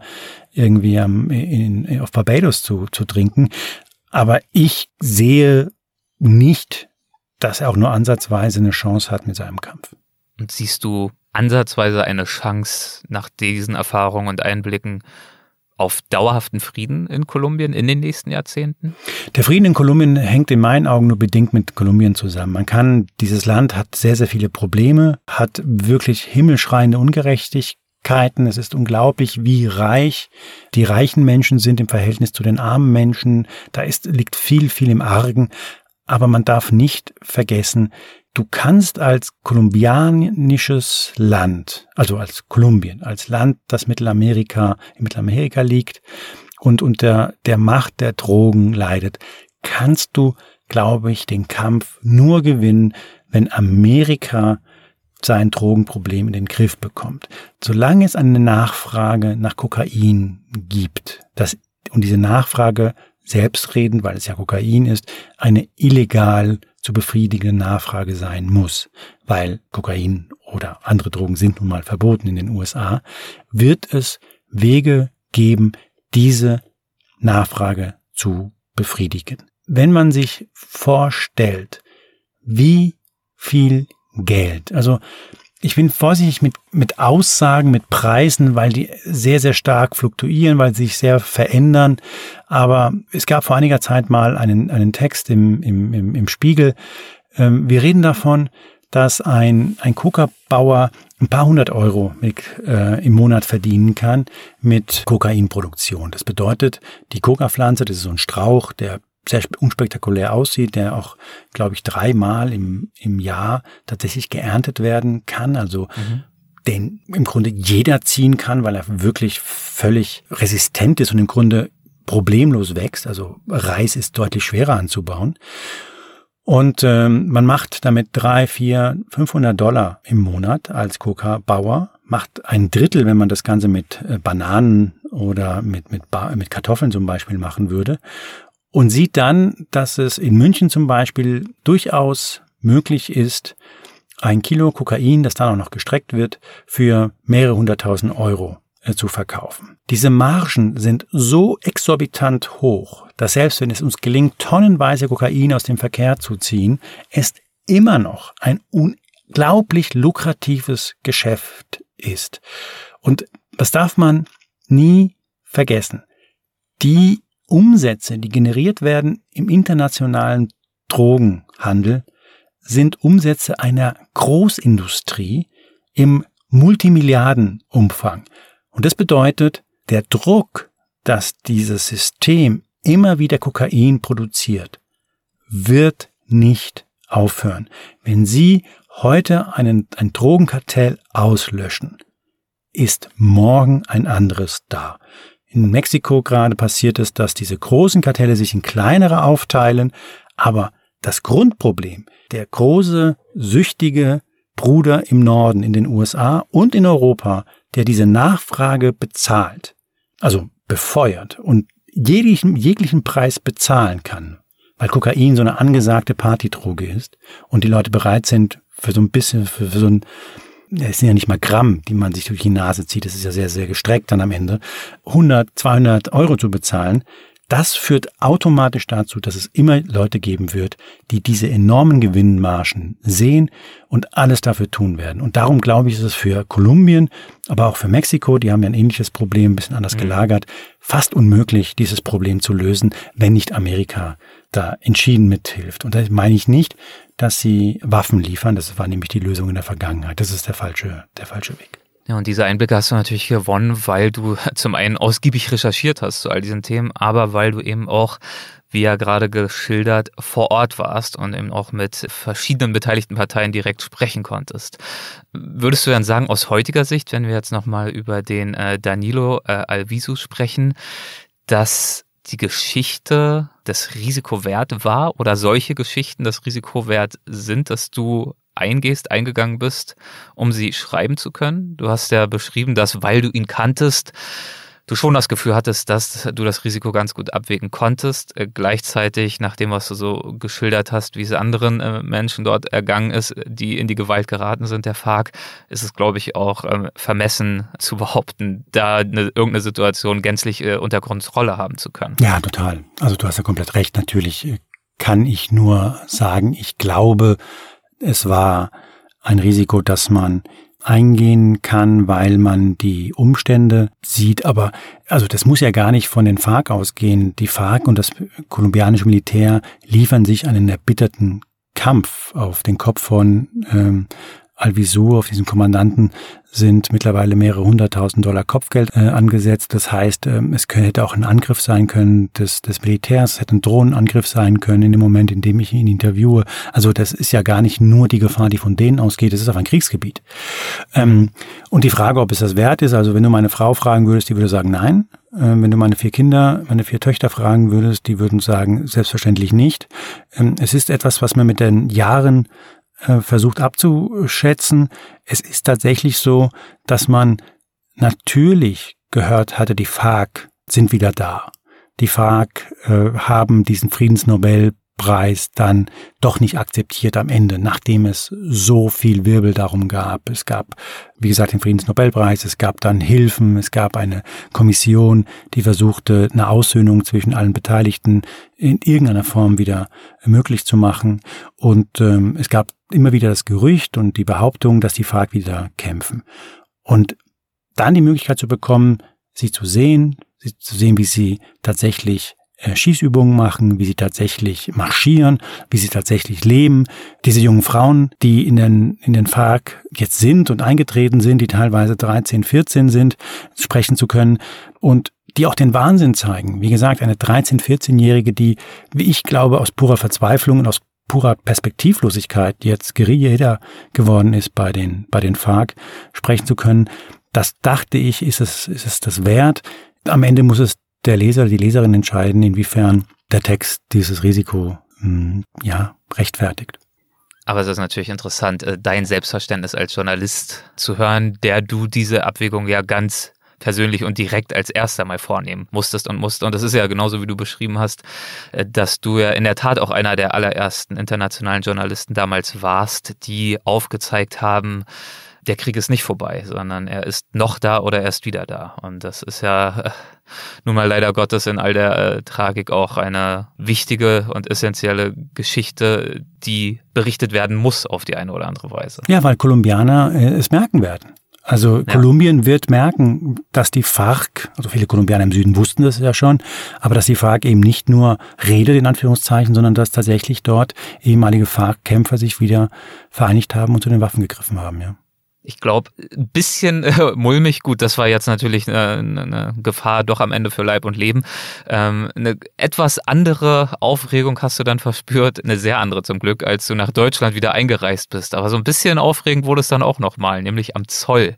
irgendwie am, in, auf Barbados zu, zu trinken. Aber ich sehe nicht dass er auch nur ansatzweise eine Chance hat mit seinem Kampf. Und siehst du ansatzweise eine Chance nach diesen Erfahrungen und Einblicken auf dauerhaften Frieden in Kolumbien in den nächsten Jahrzehnten? Der Frieden in Kolumbien hängt in meinen Augen nur bedingt mit Kolumbien zusammen. Man kann, dieses Land hat sehr, sehr viele Probleme, hat wirklich himmelschreiende Ungerechtigkeiten. Es ist unglaublich, wie reich die reichen Menschen sind im Verhältnis zu den armen Menschen. Da ist, liegt viel, viel im Argen. Aber man darf nicht vergessen, du kannst als kolumbianisches Land, also als Kolumbien, als Land, das Mittelamerika, in Mittelamerika liegt und unter der Macht der Drogen leidet, kannst du, glaube ich, den Kampf nur gewinnen, wenn Amerika sein Drogenproblem in den Griff bekommt. Solange es eine Nachfrage nach Kokain gibt, das, und diese Nachfrage selbstredend, weil es ja Kokain ist, eine illegal zu befriedigende Nachfrage sein muss, weil Kokain oder andere Drogen sind nun mal verboten in den USA, wird es Wege geben, diese Nachfrage zu befriedigen. Wenn man sich vorstellt, wie viel Geld, also ich bin vorsichtig mit, mit Aussagen, mit Preisen, weil die sehr, sehr stark fluktuieren, weil sie sich sehr verändern. Aber es gab vor einiger Zeit mal einen, einen Text im, im, im, im Spiegel. Ähm, wir reden davon, dass ein, ein Coca-Bauer ein paar hundert Euro mit, äh, im Monat verdienen kann mit Kokainproduktion. Das bedeutet, die Coca-Pflanze, das ist so ein Strauch, der sehr unspektakulär aussieht, der auch, glaube ich, dreimal im, im Jahr tatsächlich geerntet werden kann. Also mhm. den im Grunde jeder ziehen kann, weil er wirklich völlig resistent ist und im Grunde problemlos wächst. Also Reis ist deutlich schwerer anzubauen. Und ähm, man macht damit drei, vier, 500 Dollar im Monat als Coca-Bauer, macht ein Drittel, wenn man das Ganze mit äh, Bananen oder mit, mit, mit Kartoffeln zum Beispiel machen würde und sieht dann, dass es in München zum Beispiel durchaus möglich ist, ein Kilo Kokain, das dann auch noch gestreckt wird, für mehrere hunderttausend Euro äh, zu verkaufen. Diese Margen sind so exorbitant hoch, dass selbst wenn es uns gelingt, tonnenweise Kokain aus dem Verkehr zu ziehen, es immer noch ein unglaublich lukratives Geschäft ist. Und das darf man nie vergessen. Die Umsätze, die generiert werden im internationalen Drogenhandel, sind Umsätze einer Großindustrie im Multimilliardenumfang. Und das bedeutet, der Druck, dass dieses System immer wieder Kokain produziert, wird nicht aufhören. Wenn Sie heute einen, ein Drogenkartell auslöschen, ist morgen ein anderes da. In Mexiko gerade passiert es, dass diese großen Kartelle sich in kleinere aufteilen, aber das Grundproblem, der große, süchtige Bruder im Norden in den USA und in Europa, der diese Nachfrage bezahlt, also befeuert und jeglichen, jeglichen Preis bezahlen kann, weil Kokain so eine angesagte Partydroge ist und die Leute bereit sind, für so ein bisschen, für, für so ein es sind ja nicht mal Gramm, die man sich durch die Nase zieht, das ist ja sehr, sehr gestreckt dann am Ende, 100, 200 Euro zu bezahlen, das führt automatisch dazu, dass es immer Leute geben wird, die diese enormen Gewinnmargen sehen und alles dafür tun werden. Und darum glaube ich, ist es für Kolumbien, aber auch für Mexiko, die haben ja ein ähnliches Problem, ein bisschen anders mhm. gelagert, fast unmöglich, dieses Problem zu lösen, wenn nicht Amerika da entschieden mithilft. Und da meine ich nicht, dass sie Waffen liefern. Das war nämlich die Lösung in der Vergangenheit. Das ist der falsche, der falsche Weg. Ja, und diese Einblicke hast du natürlich gewonnen, weil du zum einen ausgiebig recherchiert hast zu all diesen Themen, aber weil du eben auch wie ja gerade geschildert, vor Ort warst und eben auch mit verschiedenen beteiligten Parteien direkt sprechen konntest. Würdest du dann sagen, aus heutiger Sicht, wenn wir jetzt nochmal über den äh, Danilo äh, Alvisu sprechen, dass die Geschichte das Risiko wert war oder solche Geschichten das Risiko wert sind, dass du eingehst, eingegangen bist, um sie schreiben zu können? Du hast ja beschrieben, dass weil du ihn kanntest, du schon das Gefühl hattest, dass du das Risiko ganz gut abwägen konntest. Äh, gleichzeitig, nach dem, was du so geschildert hast, wie es anderen äh, Menschen dort ergangen ist, die in die Gewalt geraten sind, der FARC, ist es, glaube ich, auch ähm, vermessen zu behaupten, da eine, irgendeine Situation gänzlich äh, unter Kontrolle haben zu können. Ja, total. Also du hast ja komplett recht. Natürlich äh, kann ich nur sagen, ich glaube, es war ein Risiko, das man eingehen kann, weil man die Umstände sieht. Aber also das muss ja gar nicht von den FARC ausgehen. Die FARC und das kolumbianische Militär liefern sich einen erbitterten Kampf auf den Kopf von ähm, Alvisu, auf diesen Kommandanten, sind mittlerweile mehrere hunderttausend Dollar Kopfgeld äh, angesetzt. Das heißt, ähm, es könnte, hätte auch ein Angriff sein können des, des Militärs, hätte ein Drohnenangriff sein können in dem Moment, in dem ich ihn interviewe. Also das ist ja gar nicht nur die Gefahr, die von denen ausgeht, es ist auch ein Kriegsgebiet. Ähm, und die Frage, ob es das wert ist, also wenn du meine Frau fragen würdest, die würde sagen nein. Ähm, wenn du meine vier Kinder, meine vier Töchter fragen würdest, die würden sagen, selbstverständlich nicht. Ähm, es ist etwas, was man mit den Jahren äh, versucht abzuschätzen. Es ist tatsächlich so, dass man natürlich gehört hatte, die FARC sind wieder da. Die FARC äh, haben diesen Friedensnobel Preis dann doch nicht akzeptiert am Ende, nachdem es so viel Wirbel darum gab. Es gab, wie gesagt, den Friedensnobelpreis, es gab dann Hilfen, es gab eine Kommission, die versuchte, eine Aussöhnung zwischen allen Beteiligten in irgendeiner Form wieder möglich zu machen. Und ähm, es gab immer wieder das Gerücht und die Behauptung, dass die FARC wieder kämpfen. Und dann die Möglichkeit zu bekommen, sie zu sehen, sie zu sehen, wie sie tatsächlich Schießübungen machen, wie sie tatsächlich marschieren, wie sie tatsächlich leben. Diese jungen Frauen, die in den, in den FARC jetzt sind und eingetreten sind, die teilweise 13, 14 sind, sprechen zu können und die auch den Wahnsinn zeigen. Wie gesagt, eine 13-, 14-Jährige, die, wie ich glaube, aus purer Verzweiflung und aus purer Perspektivlosigkeit jetzt Guerilla geworden ist bei den, bei den FARC, sprechen zu können. Das dachte ich, ist es, ist es das wert. Am Ende muss es der Leser, die Leserin entscheiden, inwiefern der Text dieses Risiko hm, ja, rechtfertigt. Aber es ist natürlich interessant, äh, dein Selbstverständnis als Journalist zu hören, der du diese Abwägung ja ganz persönlich und direkt als erster mal vornehmen musstest und musst. Und das ist ja genauso, wie du beschrieben hast, äh, dass du ja in der Tat auch einer der allerersten internationalen Journalisten damals warst, die aufgezeigt haben, der Krieg ist nicht vorbei, sondern er ist noch da oder er ist wieder da. Und das ist ja äh, nun mal leider Gottes in all der äh, Tragik auch eine wichtige und essentielle Geschichte, die berichtet werden muss auf die eine oder andere Weise. Ja, weil Kolumbianer äh, es merken werden. Also ja. Kolumbien wird merken, dass die FARC, also viele Kolumbianer im Süden wussten das ja schon, aber dass die FARC eben nicht nur redet in Anführungszeichen, sondern dass tatsächlich dort ehemalige FARC-Kämpfer sich wieder vereinigt haben und zu den Waffen gegriffen haben, ja ich glaube, ein bisschen äh, mulmig. Gut, das war jetzt natürlich eine, eine, Gefahr doch am Ende für Leib und Leben. Ähm, eine etwas andere Aufregung hast du dann verspürt, eine sehr andere zum Glück, als du nach Deutschland wieder eingereist bist. Aber so ein bisschen aufregend wurde es dann auch nochmal, nämlich am Zoll.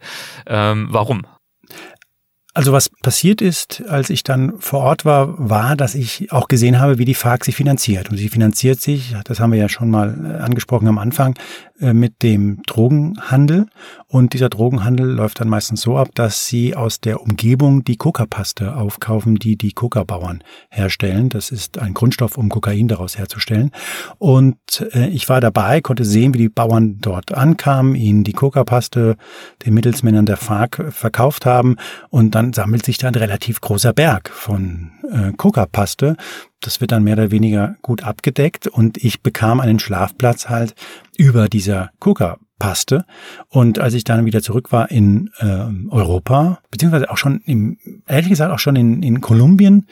Ähm, warum? Also was passiert ist, als ich dann vor Ort war, war, dass ich auch gesehen habe, wie die FARC sich finanziert. Und sie finanziert sich, das haben wir ja schon mal äh, angesprochen am Anfang, mit dem Drogenhandel. Und dieser Drogenhandel läuft dann meistens so ab, dass sie aus der Umgebung die Coca-Paste aufkaufen, die die Coca-Bauern herstellen. Das ist ein Grundstoff, um Kokain daraus herzustellen. Und äh, ich war dabei, konnte sehen, wie die Bauern dort ankamen, ihnen die Coca-Paste den Mittelsmännern der FARC verkauft haben. Und dann sammelt sich da ein relativ großer Berg von äh, Coca-Paste. Das wird dann mehr oder weniger gut abgedeckt und ich bekam einen Schlafplatz halt über dieser Coca-Paste. Und als ich dann wieder zurück war in äh, Europa, beziehungsweise auch schon im, ehrlich gesagt auch schon in, in Kolumbien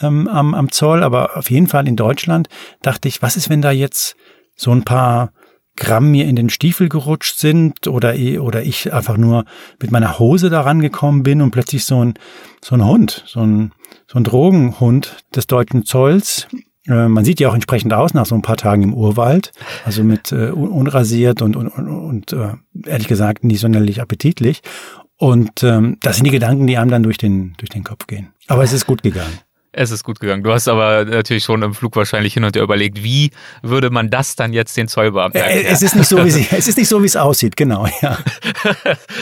ähm, am, am Zoll, aber auf jeden Fall in Deutschland, dachte ich, was ist, wenn da jetzt so ein paar Gramm mir in den Stiefel gerutscht sind oder, oder ich einfach nur mit meiner Hose da rangekommen bin und plötzlich so ein, so ein Hund, so ein, so ein Drogenhund des deutschen Zolls Äh, man sieht ja auch entsprechend aus nach so ein paar Tagen im Urwald, also mit äh, unrasiert und, und, und, und äh, ehrlich gesagt nicht sonderlich appetitlich. Und ähm, das sind die Gedanken, die einem dann durch den, durch den Kopf gehen. Aber es ist gut gegangen. Es ist gut gegangen. Du hast aber natürlich schon im Flug wahrscheinlich hin und her überlegt, wie würde man das dann jetzt den Zollbeamten erklären? Es ist nicht so, wie sie, es ist nicht so, wie es aussieht, genau, ja.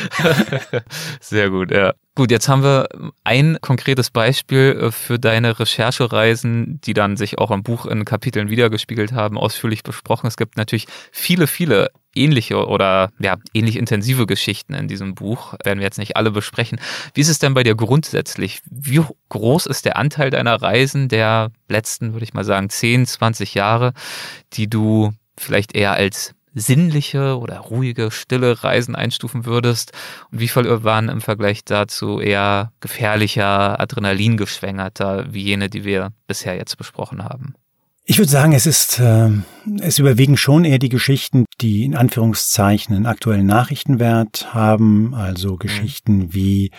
Sehr gut, ja. Gut, jetzt haben wir ein konkretes Beispiel äh, für deine Recherchereisen, die dann sich auch im Buch in Kapiteln wiedergespiegelt haben, ausführlich besprochen. Es gibt natürlich viele, viele ähnliche oder ja, ähnlich intensive Geschichten in diesem Buch. Werden wir jetzt nicht alle besprechen. Wie ist es denn bei dir grundsätzlich? Wie groß ist der Anteil deiner Reisen der letzten, würde ich mal sagen, 10, 20 Jahre, die du vielleicht eher als sinnliche oder ruhige, stille Reisen einstufen würdest? Und wie viel waren im Vergleich dazu eher gefährlicher, adrenalingeschwängerter, wie jene, die wir bisher jetzt besprochen haben? Ich würde sagen, es ist, äh, es überwiegen schon eher die Geschichten, die in Anführungszeichen einen aktuellen Nachrichtenwert haben, also mhm. Geschichten wie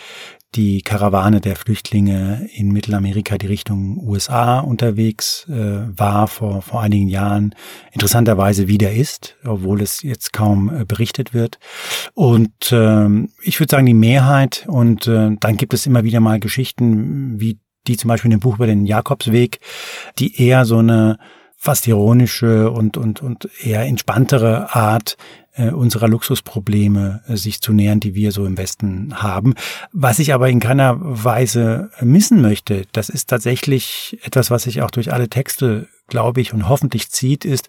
die Karawane der Flüchtlinge in Mittelamerika, die Richtung USA unterwegs äh, war vor, vor einigen Jahren, interessanterweise wieder ist, obwohl es jetzt kaum äh, berichtet wird. Und äh, ich würde sagen, die Mehrheit und äh, dann gibt es immer wieder mal Geschichten wie die zum Beispiel in dem Buch über den Jakobsweg, die eher so eine fast ironische und, und, und eher entspanntere Art äh, unserer Luxusprobleme äh, sich zu nähern, die wir so im Westen haben. Was ich aber in keiner Weise missen möchte, das ist tatsächlich etwas, was sich auch durch alle Texte, glaube ich, und hoffentlich zieht, ist,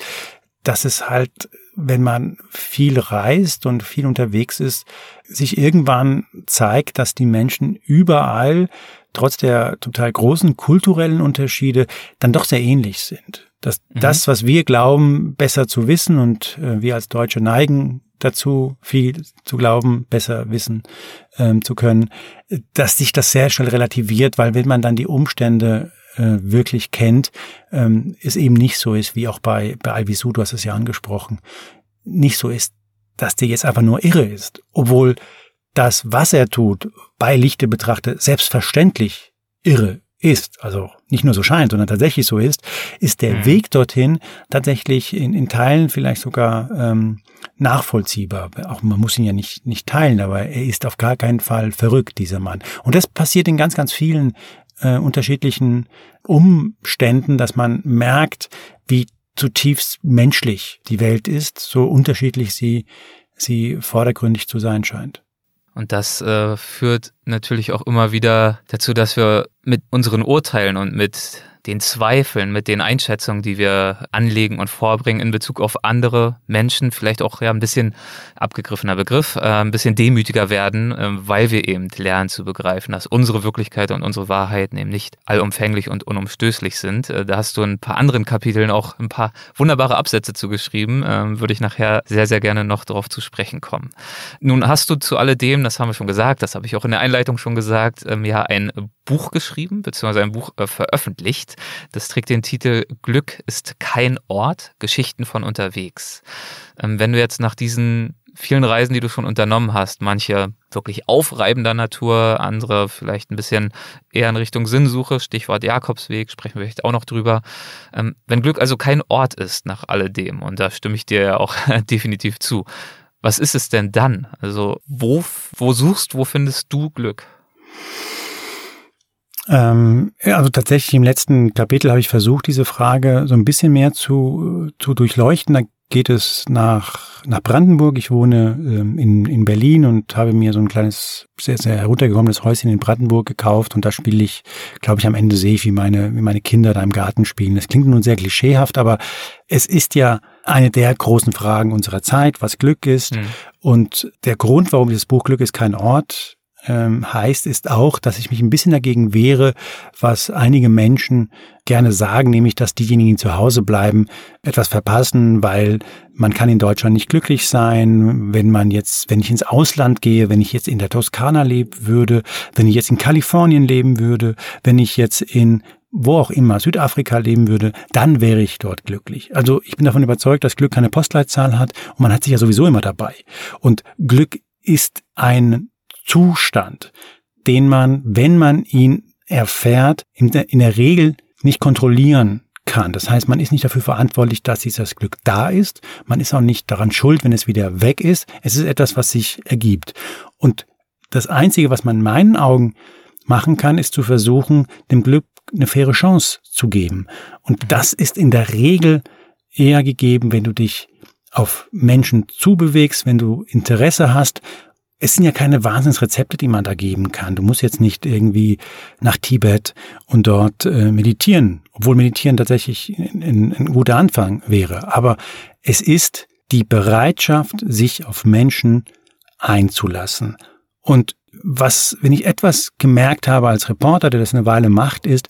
dass es halt, wenn man viel reist und viel unterwegs ist, sich irgendwann zeigt, dass die Menschen überall trotz der total großen kulturellen Unterschiede dann doch sehr ähnlich sind. Dass mhm. das, was wir glauben, besser zu wissen und äh, wir als Deutsche neigen dazu, viel zu glauben, besser wissen ähm, zu können, dass sich das sehr schnell relativiert, weil wenn man dann die Umstände äh, wirklich kennt, ähm, es eben nicht so ist, wie auch bei, bei Alvisu, du hast es ja angesprochen, nicht so ist, dass der jetzt einfach nur irre ist, obwohl das, was er tut, bei Lichte betrachtet, selbstverständlich irre ist, also nicht nur so scheint, sondern tatsächlich so ist, ist der mhm. Weg dorthin tatsächlich in, in Teilen vielleicht sogar ähm, nachvollziehbar. Auch man muss ihn ja nicht, nicht teilen, aber er ist auf gar keinen Fall verrückt, dieser Mann. Und das passiert in ganz, ganz vielen äh, unterschiedlichen Umständen, dass man merkt, wie zutiefst menschlich die Welt ist, so unterschiedlich sie, sie vordergründig zu sein scheint. Und das äh, führt natürlich auch immer wieder dazu, dass wir mit unseren Urteilen und mit den Zweifeln, mit den Einschätzungen, die wir anlegen und vorbringen in Bezug auf andere Menschen, vielleicht auch ja ein bisschen abgegriffener Begriff, äh, ein bisschen demütiger werden, äh, weil wir eben lernen zu begreifen, dass unsere Wirklichkeit und unsere Wahrheiten eben nicht allumfänglich und unumstößlich sind. Äh, da hast du in ein paar anderen Kapiteln auch ein paar wunderbare Absätze zugeschrieben, äh, würde ich nachher sehr, sehr gerne noch darauf zu sprechen kommen. Nun hast du zu alledem, das haben wir schon gesagt, das habe ich auch in der Einleitung schon gesagt, ähm, ja ein Buch geschrieben, beziehungsweise ein Buch äh, veröffentlicht. Das trägt den Titel Glück ist kein Ort, Geschichten von unterwegs. Ähm, wenn du jetzt nach diesen vielen Reisen, die du schon unternommen hast, manche wirklich aufreibender Natur, andere vielleicht ein bisschen eher in Richtung Sinnsuche, Stichwort Jakobsweg, sprechen wir vielleicht auch noch drüber. Ähm, wenn Glück also kein Ort ist nach alledem, und da stimme ich dir ja auch definitiv zu, was ist es denn dann? Also wo, wo suchst, wo findest du Glück? Ähm, also tatsächlich im letzten Kapitel habe ich versucht, diese Frage so ein bisschen mehr zu, zu durchleuchten. Da geht es nach, nach Brandenburg. Ich wohne ähm, in, in Berlin und habe mir so ein kleines, sehr, sehr heruntergekommenes Häuschen in Brandenburg gekauft und da spiele ich, glaube ich, am Ende sehe ich, wie meine, wie meine Kinder da im Garten spielen. Das klingt nun sehr klischeehaft, aber es ist ja eine der großen Fragen unserer Zeit, was Glück ist. Mhm. Und der Grund, warum dieses Buch Glück ist kein Ort ähm, heißt, ist auch, dass ich mich ein bisschen dagegen wehre, was einige Menschen gerne sagen, nämlich, dass diejenigen, die zu Hause bleiben, etwas verpassen, weil man kann in Deutschland nicht glücklich sein, wenn man jetzt, wenn ich ins Ausland gehe, wenn ich jetzt in der Toskana leben würde, wenn ich jetzt in Kalifornien leben würde, wenn ich jetzt in wo auch immer, Südafrika leben würde, dann wäre ich dort glücklich. Also ich bin davon überzeugt, dass Glück keine Postleitzahl hat und man hat sich ja sowieso immer dabei. Und Glück ist ein Zustand, den man, wenn man ihn erfährt, in der, in der Regel nicht kontrollieren kann. Das heißt, man ist nicht dafür verantwortlich, dass dieses Glück da ist. Man ist auch nicht daran schuld, wenn es wieder weg ist. Es ist etwas, was sich ergibt. Und das Einzige, was man in meinen Augen machen kann, ist zu versuchen, dem Glück eine faire Chance zu geben. Und das ist in der Regel eher gegeben, wenn du dich auf Menschen zubewegst, wenn du Interesse hast es sind ja keine Wahnsinnsrezepte, die man da geben kann. Du musst jetzt nicht irgendwie nach Tibet und dort äh, meditieren, obwohl meditieren tatsächlich ein, ein, ein guter Anfang wäre. Aber es ist die Bereitschaft, sich auf Menschen einzulassen. Und was, wenn ich etwas gemerkt habe als Reporter, der das eine Weile macht, ist,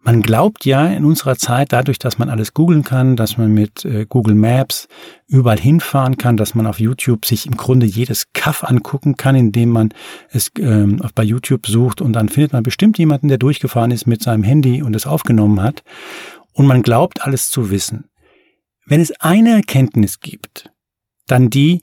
man glaubt ja in unserer Zeit, dadurch, dass man alles googeln kann, dass man mit äh, Google Maps überall hinfahren kann, dass man auf YouTube sich im Grunde jedes Kaff angucken kann, indem man es ähm, bei YouTube sucht und dann findet man bestimmt jemanden, der durchgefahren ist mit seinem Handy und es aufgenommen hat. Und man glaubt alles zu wissen. Wenn es eine Erkenntnis gibt, dann die,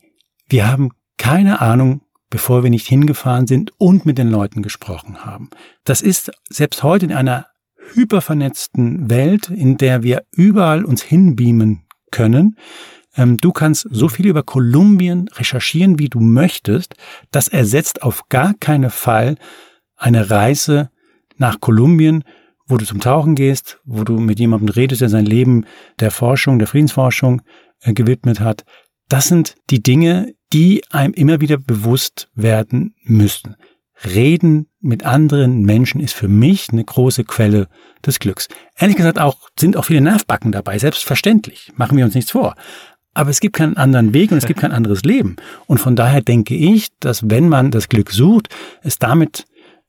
wir haben keine Ahnung, bevor wir nicht hingefahren sind und mit den Leuten gesprochen haben. Das ist selbst heute in einer hypervernetzten Welt, in der wir überall uns hinbeamen können. Ähm, du kannst so viel über Kolumbien recherchieren, wie du möchtest. Das ersetzt auf gar keinen Fall eine Reise nach Kolumbien, wo du zum Tauchen gehst, wo du mit jemandem redest, der sein Leben der Forschung, der Friedensforschung äh, gewidmet hat. Das sind die Dinge, die einem immer wieder bewusst werden müssen. Reden mit anderen Menschen ist für mich eine große Quelle des Glücks. Ehrlich gesagt auch, sind auch viele Nervbacken dabei, selbstverständlich. Machen wir uns nichts vor. Aber es gibt keinen anderen Weg und es gibt kein anderes Leben. Und von daher denke ich, dass wenn man das Glück sucht, es damit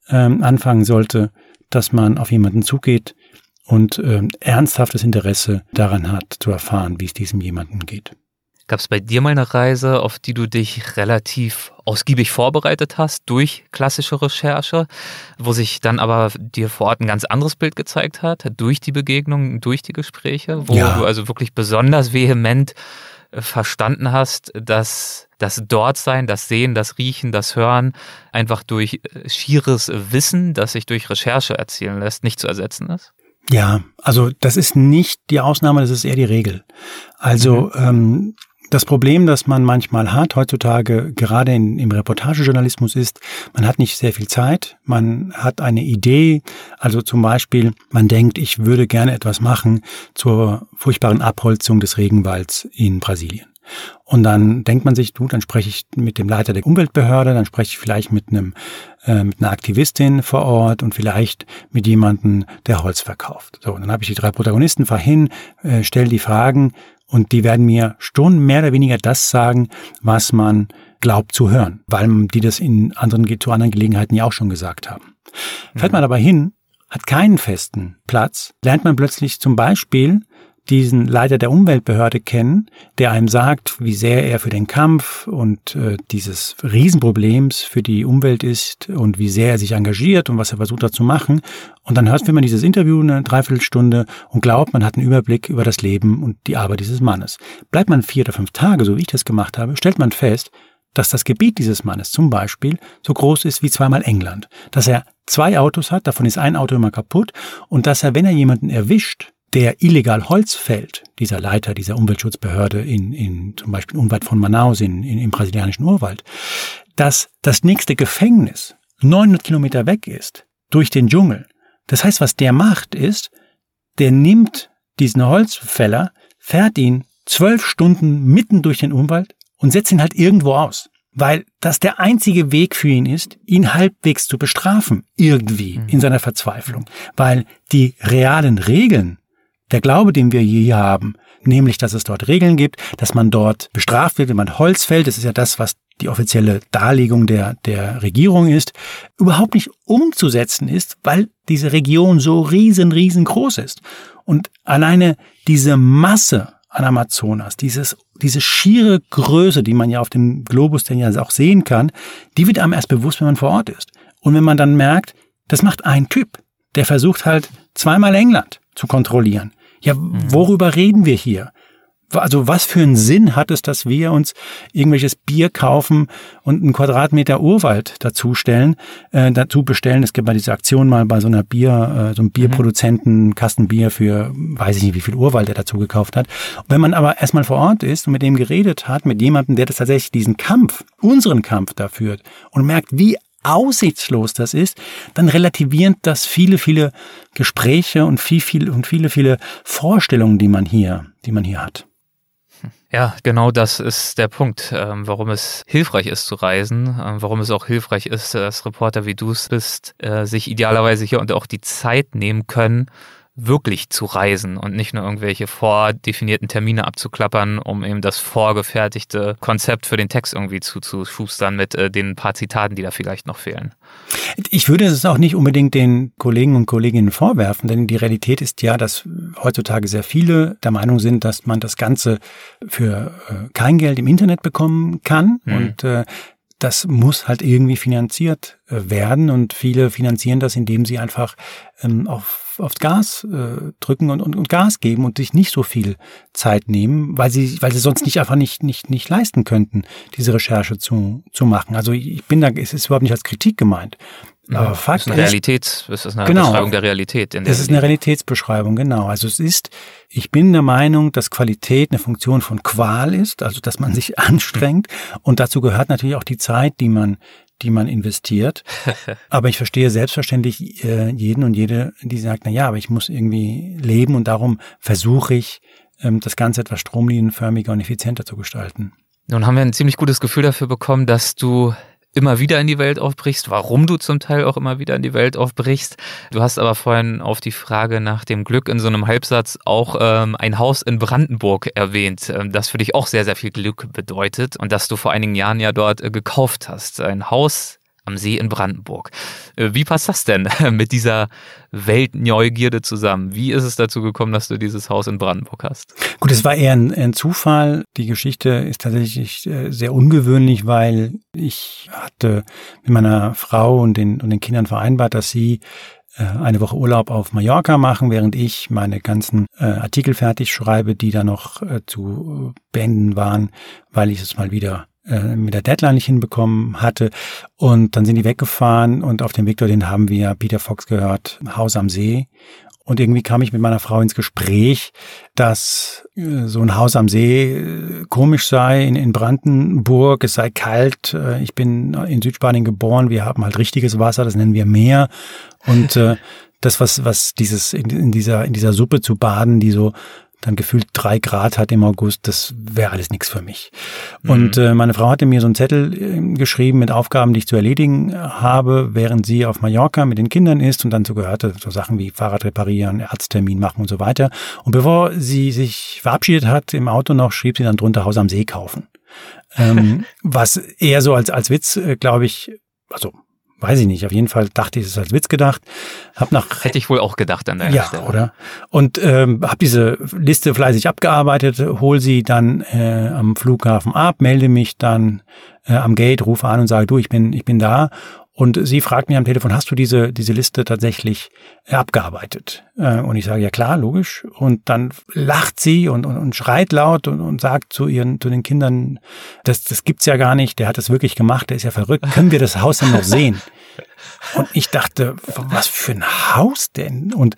ähm, anfangen sollte, dass man auf jemanden zugeht und ähm, ernsthaftes Interesse daran hat, zu erfahren, wie es diesem jemanden geht. Gab es bei dir mal eine Reise, auf die du dich relativ ausgiebig vorbereitet hast durch klassische Recherche, wo sich dann aber dir vor Ort ein ganz anderes Bild gezeigt hat, durch die Begegnungen, durch die Gespräche, wo ja. du also wirklich besonders vehement äh, verstanden hast, dass das Dortsein, das Sehen, das Riechen, das Hören einfach durch äh, schieres Wissen, das sich durch Recherche erzielen lässt, nicht zu ersetzen ist? Ja, also das ist nicht die Ausnahme, das ist eher die Regel. Also mhm. ähm, das Problem, das man manchmal hat heutzutage, gerade in, im Reportagejournalismus, ist, man hat nicht sehr viel Zeit, man hat eine Idee, also zum Beispiel, man denkt, ich würde gerne etwas machen zur furchtbaren Abholzung des Regenwalds in Brasilien. Und dann denkt man sich, du, dann spreche ich mit dem Leiter der Umweltbehörde, dann spreche ich vielleicht mit einem äh, mit einer Aktivistin vor Ort und vielleicht mit jemandem, der Holz verkauft. So, dann habe ich die drei Protagonisten, fahr hin, äh, stell die Fragen und die werden mir Stunden mehr oder weniger das sagen, was man glaubt zu hören, weil die das in anderen, zu anderen Gelegenheiten ja auch schon gesagt haben. Fährt man aber hin, hat keinen festen Platz, lernt man plötzlich zum Beispiel diesen Leiter der Umweltbehörde kennen, der einem sagt, wie sehr er für den Kampf und äh, dieses Riesenproblems für die Umwelt ist und wie sehr er sich engagiert und was er versucht hat zu machen. Und dann hört man dieses Interview eine Dreiviertelstunde und glaubt, man hat einen Überblick über das Leben und die Arbeit dieses Mannes. Bleibt man vier oder fünf Tage, so wie ich das gemacht habe, stellt man fest, dass das Gebiet dieses Mannes zum Beispiel so groß ist wie zweimal England, dass er zwei Autos hat, davon ist ein Auto immer kaputt und dass er, wenn er jemanden erwischt, der illegal Holz fällt, dieser Leiter dieser Umweltschutzbehörde in, in zum Beispiel unweit von Manaus in, in, im brasilianischen Urwald, dass das nächste Gefängnis 900 Kilometer weg ist, durch den Dschungel. Das heißt, was der macht ist, der nimmt diesen Holzfäller, fährt ihn zwölf Stunden mitten durch den Urwald und setzt ihn halt irgendwo aus. Weil das der einzige Weg für ihn ist, ihn halbwegs zu bestrafen, irgendwie mhm. in seiner Verzweiflung. Weil die realen Regeln der Glaube, den wir hier haben, nämlich, dass es dort Regeln gibt, dass man dort bestraft wird, wenn man Holz fällt, das ist ja das, was die offizielle Darlegung der, der Regierung ist, überhaupt nicht umzusetzen ist, weil diese Region so riesen, riesengroß ist. Und alleine diese Masse an Amazonas, dieses, diese schiere Größe, die man ja auf dem Globus denn ja auch sehen kann, die wird einem erst bewusst, wenn man vor Ort ist. Und wenn man dann merkt, das macht ein Typ, der versucht halt zweimal England zu kontrollieren. Ja, mhm. worüber reden wir hier? also was für einen Sinn hat es, dass wir uns irgendwelches Bier kaufen und einen Quadratmeter Urwald dazustellen, äh, dazu bestellen. Es gibt bei dieser Aktion mal bei so einer Bier, äh, so einem Bierproduzenten Kastenbier für, weiß ich nicht, wie viel Urwald er dazu gekauft hat. Und wenn man aber erstmal vor Ort ist und mit dem geredet hat, mit jemandem, der das tatsächlich diesen Kampf, unseren Kampf da führt und merkt, wie aussichtslos das ist, dann relativieren das viele, viele Gespräche und viel, viel und viele, viele Vorstellungen, die man hier, die man hier hat. Ja, genau das ist der Punkt, ähm, warum es hilfreich ist zu reisen, ähm, warum es auch hilfreich ist, dass Reporter wie du es bist, äh, sich idealerweise hier und auch die Zeit nehmen können, wirklich zu reisen und nicht nur irgendwelche vordefinierten Termine abzuklappern, um eben das vorgefertigte Konzept für den Text irgendwie zuzuschustern mit äh, den paar Zitaten, die da vielleicht noch fehlen. Ich würde es auch nicht unbedingt den Kollegen und Kolleginnen vorwerfen, denn die Realität ist ja, dass heutzutage sehr viele der Meinung sind, dass man das Ganze für äh, kein Geld im Internet bekommen kann. Mhm. Und äh, das muss halt irgendwie finanziert äh, werden und viele finanzieren das, indem sie einfach ähm, auf aufs Gas äh, drücken und, und, und Gas geben und sich nicht so viel Zeit nehmen, weil sie, weil sie sonst nicht einfach nicht, nicht, nicht leisten könnten, diese Recherche zu, zu machen. Also ich bin da, es ist überhaupt nicht als Kritik gemeint. Aber Fakt ist eine Realität, es ist eine genau, Beschreibung der Realität. In der es ist eine Realitätsbeschreibung, genau. Also es ist, ich bin der Meinung, dass Qualität eine Funktion von Qual ist, also dass man sich anstrengt. Und dazu gehört natürlich auch die Zeit, die man, die man investiert. aber ich verstehe selbstverständlich äh, jeden und jede, die sagt, na ja, aber ich muss irgendwie leben und darum versuche ich, ähm, das Ganze etwas stromlinienförmiger und effizienter zu gestalten. Nun haben wir ein ziemlich gutes Gefühl dafür bekommen, dass du immer wieder in die Welt aufbrichst, warum du zum Teil auch immer wieder in die Welt aufbrichst. Du hast aber vorhin auf die Frage nach dem Glück in so einem Halbsatz auch ähm, ein Haus in Brandenburg erwähnt, ähm, das für dich auch sehr, sehr viel Glück bedeutet und das du vor einigen Jahren ja dort äh, gekauft hast. Ein Haus am See in Brandenburg. Äh, wie passt das denn mit dieser Weltneugierde zusammen? Wie ist es dazu gekommen, dass du dieses Haus in Brandenburg hast? Gut, es war eher ein, ein Zufall. Die Geschichte ist tatsächlich äh, sehr ungewöhnlich, weil ich hatte mit meiner Frau und den, und den Kindern vereinbart, dass sie äh, eine Woche Urlaub auf Mallorca machen, während ich meine ganzen äh, Artikel fertig schreibe, die da noch äh, zu beenden waren, weil ich es mal wieder äh, mit der Deadline nicht hinbekommen hatte. Und dann sind die weggefahren und auf dem Weg dorthin haben wir Peter Fox gehört, Haus am See. Und irgendwie kam ich mit meiner Frau ins Gespräch, dass äh, so ein Haus am See äh, komisch sei in, in Brandenburg, es sei kalt. Ich bin in Südspanien geboren, wir haben halt richtiges Wasser, das nennen wir Meer. Und das, was, was dieses in, in dieser in dieser Suppe zu baden, die so dann gefühlt drei Grad hat im August, das wäre alles nichts für mich. Mhm. Und äh, meine Frau hatte mir so einen Zettel äh, geschrieben mit Aufgaben, die ich zu erledigen habe, während sie auf Mallorca mit den Kindern ist und dann so gehörte so Sachen wie Fahrrad reparieren, Arzttermin machen und so weiter. Und bevor sie sich verabschiedet hat im Auto noch, schrieb sie dann drunter Haus am See kaufen. ähm, was eher so als, als Witz, äh, glaube ich, also weiß ich nicht. Auf jeden Fall dachte ich, es ist als Witz gedacht. Hab nach hätte ich wohl auch gedacht an der ja, Stelle. oder? Und ähm, habe diese Liste fleißig abgearbeitet, hol sie dann äh, am Flughafen ab, melde mich dann äh, am Gate, rufe an und sage, du, ich bin ich bin da und sie fragt mich am Telefon, hast du diese, diese Liste tatsächlich abgearbeitet? Äh, und ich sage, ja klar, logisch. Und dann lacht sie und, und, und schreit laut und, und sagt zu ihren, zu den Kindern, das, das gibt's ja gar nicht, der hat das wirklich gemacht, der ist ja verrückt. Können wir das Haus denn noch sehen? Und ich dachte, was für ein Haus denn? Und,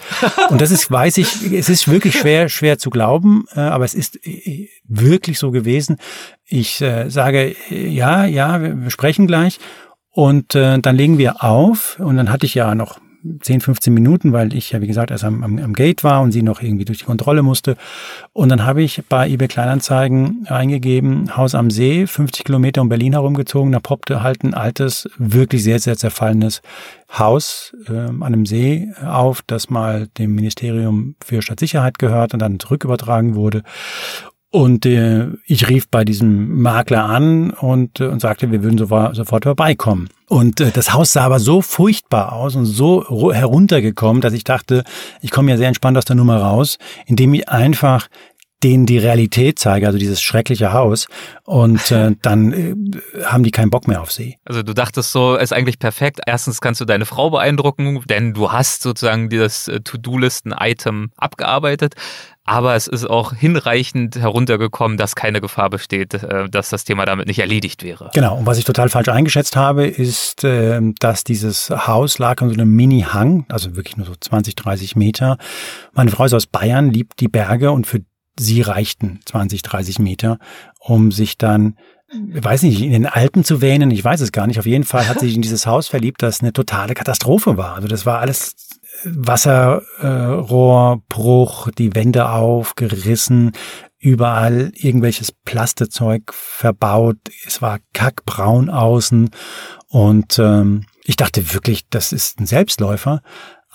und das ist, weiß ich, es ist wirklich schwer, schwer zu glauben, äh, aber es ist äh, wirklich so gewesen. Ich äh, sage, ja, ja, wir sprechen gleich. Und äh, dann legen wir auf und dann hatte ich ja noch 10, 15 Minuten, weil ich ja, wie gesagt, erst am, am, am Gate war und sie noch irgendwie durch die Kontrolle musste. Und dann habe ich bei eBay Kleinanzeigen eingegeben, Haus am See, 50 Kilometer um Berlin herumgezogen. Da poppte halt ein altes, wirklich sehr, sehr zerfallenes Haus äh, an einem See auf, das mal dem Ministerium für Stadtsicherheit gehört und dann zurückübertragen wurde. Und äh, ich rief bei diesem Makler an und, äh, und sagte, wir würden sofort, sofort vorbeikommen. Und äh, das Haus sah aber so furchtbar aus und so heruntergekommen, dass ich dachte, ich komme ja sehr entspannt aus der Nummer raus, indem ich einfach denen die Realität zeige, also dieses schreckliche Haus, und äh, dann äh, haben die keinen Bock mehr auf sie. Also du dachtest so, ist eigentlich perfekt. Erstens kannst du deine Frau beeindrucken, denn du hast sozusagen dieses äh, To-Do-Listen-Item abgearbeitet. Aber es ist auch hinreichend heruntergekommen, dass keine Gefahr besteht, äh, dass das Thema damit nicht erledigt wäre. Genau. Und was ich total falsch eingeschätzt habe, ist, äh, dass dieses Haus lag an so einem Mini-Hang, also wirklich nur so 20, 30 Meter. Meine Frau ist aus Bayern, liebt die Berge und für sie reichten 20, 30 Meter, um sich dann ich weiß nicht, in den Alpen zu wähnen, ich weiß es gar nicht. Auf jeden Fall hat sie sich in dieses Haus verliebt, das eine totale Katastrophe war. Also das war alles Wasserrohrbruch, äh, die Wände aufgerissen, überall irgendwelches Plastezeug verbaut. Es war kackbraun außen und ähm, ich dachte wirklich, das ist ein Selbstläufer.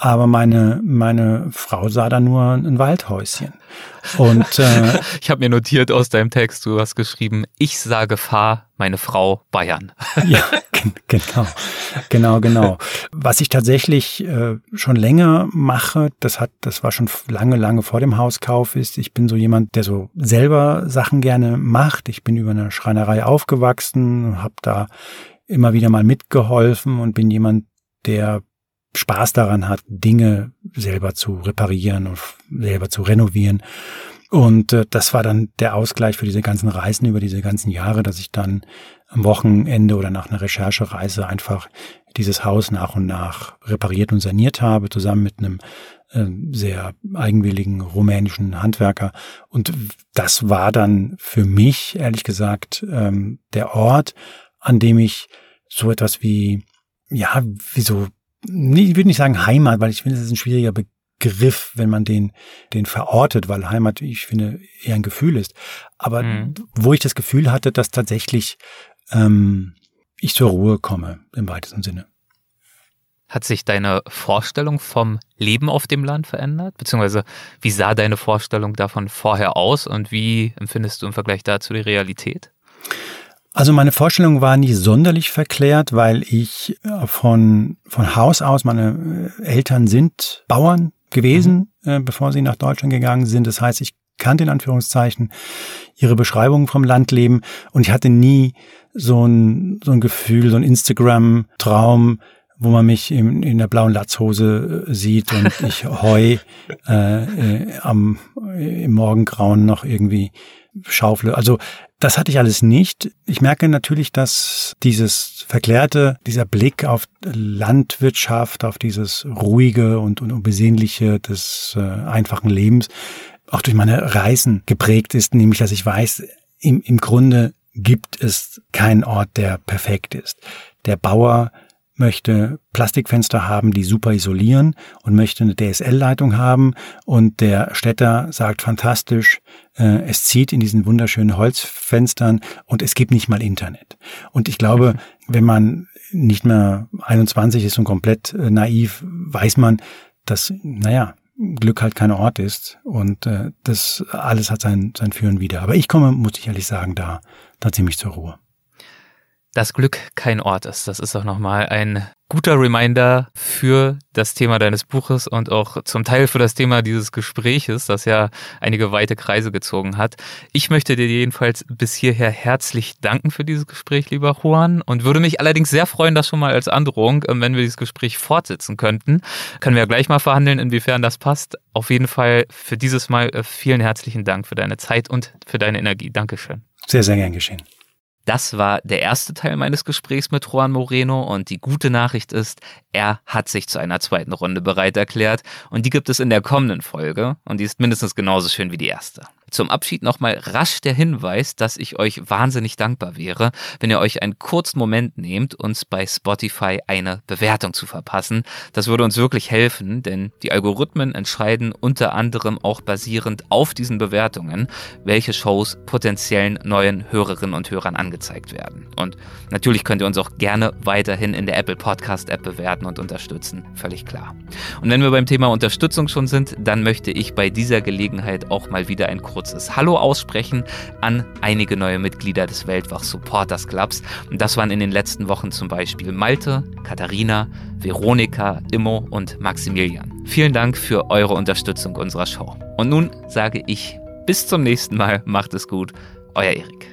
Aber meine, meine Frau sah da nur ein Waldhäuschen. Und äh, ich habe mir notiert aus deinem Text, du hast geschrieben, ich sah Gefahr, meine Frau Bayern. ja, genau, genau, genau. Was ich tatsächlich äh, schon länger mache, das hat, das war schon lange, lange vor dem Hauskauf ist. Ich bin so jemand, der so selber Sachen gerne macht. Ich bin über eine Schreinerei aufgewachsen, habe da immer wieder mal mitgeholfen und bin jemand, der Spaß daran hat, Dinge selber zu reparieren und selber zu renovieren. Und äh, das war dann der Ausgleich für diese ganzen Reisen über diese ganzen Jahre, dass ich dann am Wochenende oder nach einer Recherchereise einfach dieses Haus nach und nach repariert und saniert habe, zusammen mit einem äh, sehr eigenwilligen rumänischen Handwerker. Und das war dann für mich, ehrlich gesagt, ähm, der Ort, an dem ich so etwas wie, ja, wie so ich würde nicht sagen Heimat, weil ich finde, es ist ein schwieriger Begriff, wenn man den, den verortet, weil Heimat, ich finde, eher ein Gefühl ist. Aber mhm. wo ich das Gefühl hatte, dass tatsächlich ähm, ich zur Ruhe komme, im weitesten Sinne. Hat sich deine Vorstellung vom Leben auf dem Land verändert? Beziehungsweise wie sah deine Vorstellung davon vorher aus und wie empfindest du im Vergleich dazu die Realität? Also meine Vorstellung war nie sonderlich verklärt, weil ich äh, von, von Haus aus, meine äh, Eltern sind Bauern gewesen, mhm. äh, bevor sie nach Deutschland gegangen sind. Das heißt, ich kannte in Anführungszeichen ihre Beschreibungen vom Landleben und ich hatte nie so ein, so ein Gefühl, so ein Instagram-Traum, wo man mich in, in der blauen Latzhose äh, sieht und ich Heu äh, äh, am, im Morgengrauen noch irgendwie schaufle. Also das hatte ich alles nicht. Ich merke natürlich, dass dieses verklärte, dieser Blick auf Landwirtschaft, auf dieses ruhige und, und des äh, einfachen Lebens auch durch meine Reisen geprägt ist, nämlich dass ich weiß, im, im Grunde gibt es keinen Ort, der perfekt ist. Der Bauer möchte Plastikfenster haben, die super isolieren und möchte eine DSL-Leitung haben und der Städter sagt fantastisch, äh, es zieht in diesen wunderschönen Holzfenstern und es gibt nicht mal Internet. Und ich glaube, wenn man nicht mehr 21 ist und komplett äh, naiv, weiß man, dass, naja, Glück halt kein Ort ist und äh, das alles hat sein, sein Führen wieder. Aber ich komme, muss ich ehrlich sagen, da, da ziemlich zur Ruhe dass Glück kein Ort ist. Das ist auch nochmal ein guter Reminder für das Thema deines Buches und auch zum Teil für das Thema dieses Gespräches, das ja einige weite Kreise gezogen hat. Ich möchte dir jedenfalls bis hierher herzlich danken für dieses Gespräch, lieber Juan, und würde mich allerdings sehr freuen, das schon mal als Androhung, ähm, wenn wir dieses Gespräch fortsetzen könnten. Können wir ja gleich mal verhandeln, inwiefern das passt. Auf jeden Fall für dieses Mal äh, vielen herzlichen Dank für deine Zeit und für deine Energie. Dankeschön. Sehr, sehr gern geschehen. Das war der erste Teil meines Gesprächs mit Juan Moreno und die gute Nachricht ist, er hat sich zu einer zweiten Runde bereit erklärt und die gibt es in der kommenden Folge und die ist mindestens genauso schön wie die erste. Zum Abschied nochmal rasch der Hinweis, dass ich euch wahnsinnig dankbar wäre, wenn ihr euch einen kurzen Moment nehmt, uns bei Spotify eine Bewertung zu verpassen. Das würde uns wirklich helfen, denn die Algorithmen entscheiden unter anderem auch basierend auf diesen Bewertungen, welche Shows potenziellen neuen Hörerinnen und Hörern angezeigt werden. Und natürlich könnt ihr uns auch gerne weiterhin in der Apple Podcast App bewerten und unterstützen, völlig klar. Und wenn wir beim Thema Unterstützung schon sind, dann möchte ich bei dieser Gelegenheit auch mal wieder ein kurzes kurzes Hallo aussprechen an einige neue Mitglieder des Weltwach Supporters Clubs. Und das waren in den letzten Wochen zum Beispiel Malte, Katharina, Veronika, Immo und Maximilian. Vielen Dank für eure Unterstützung unserer Show. Und nun sage ich Bis zum nächsten Mal. Macht es gut. Euer Erik.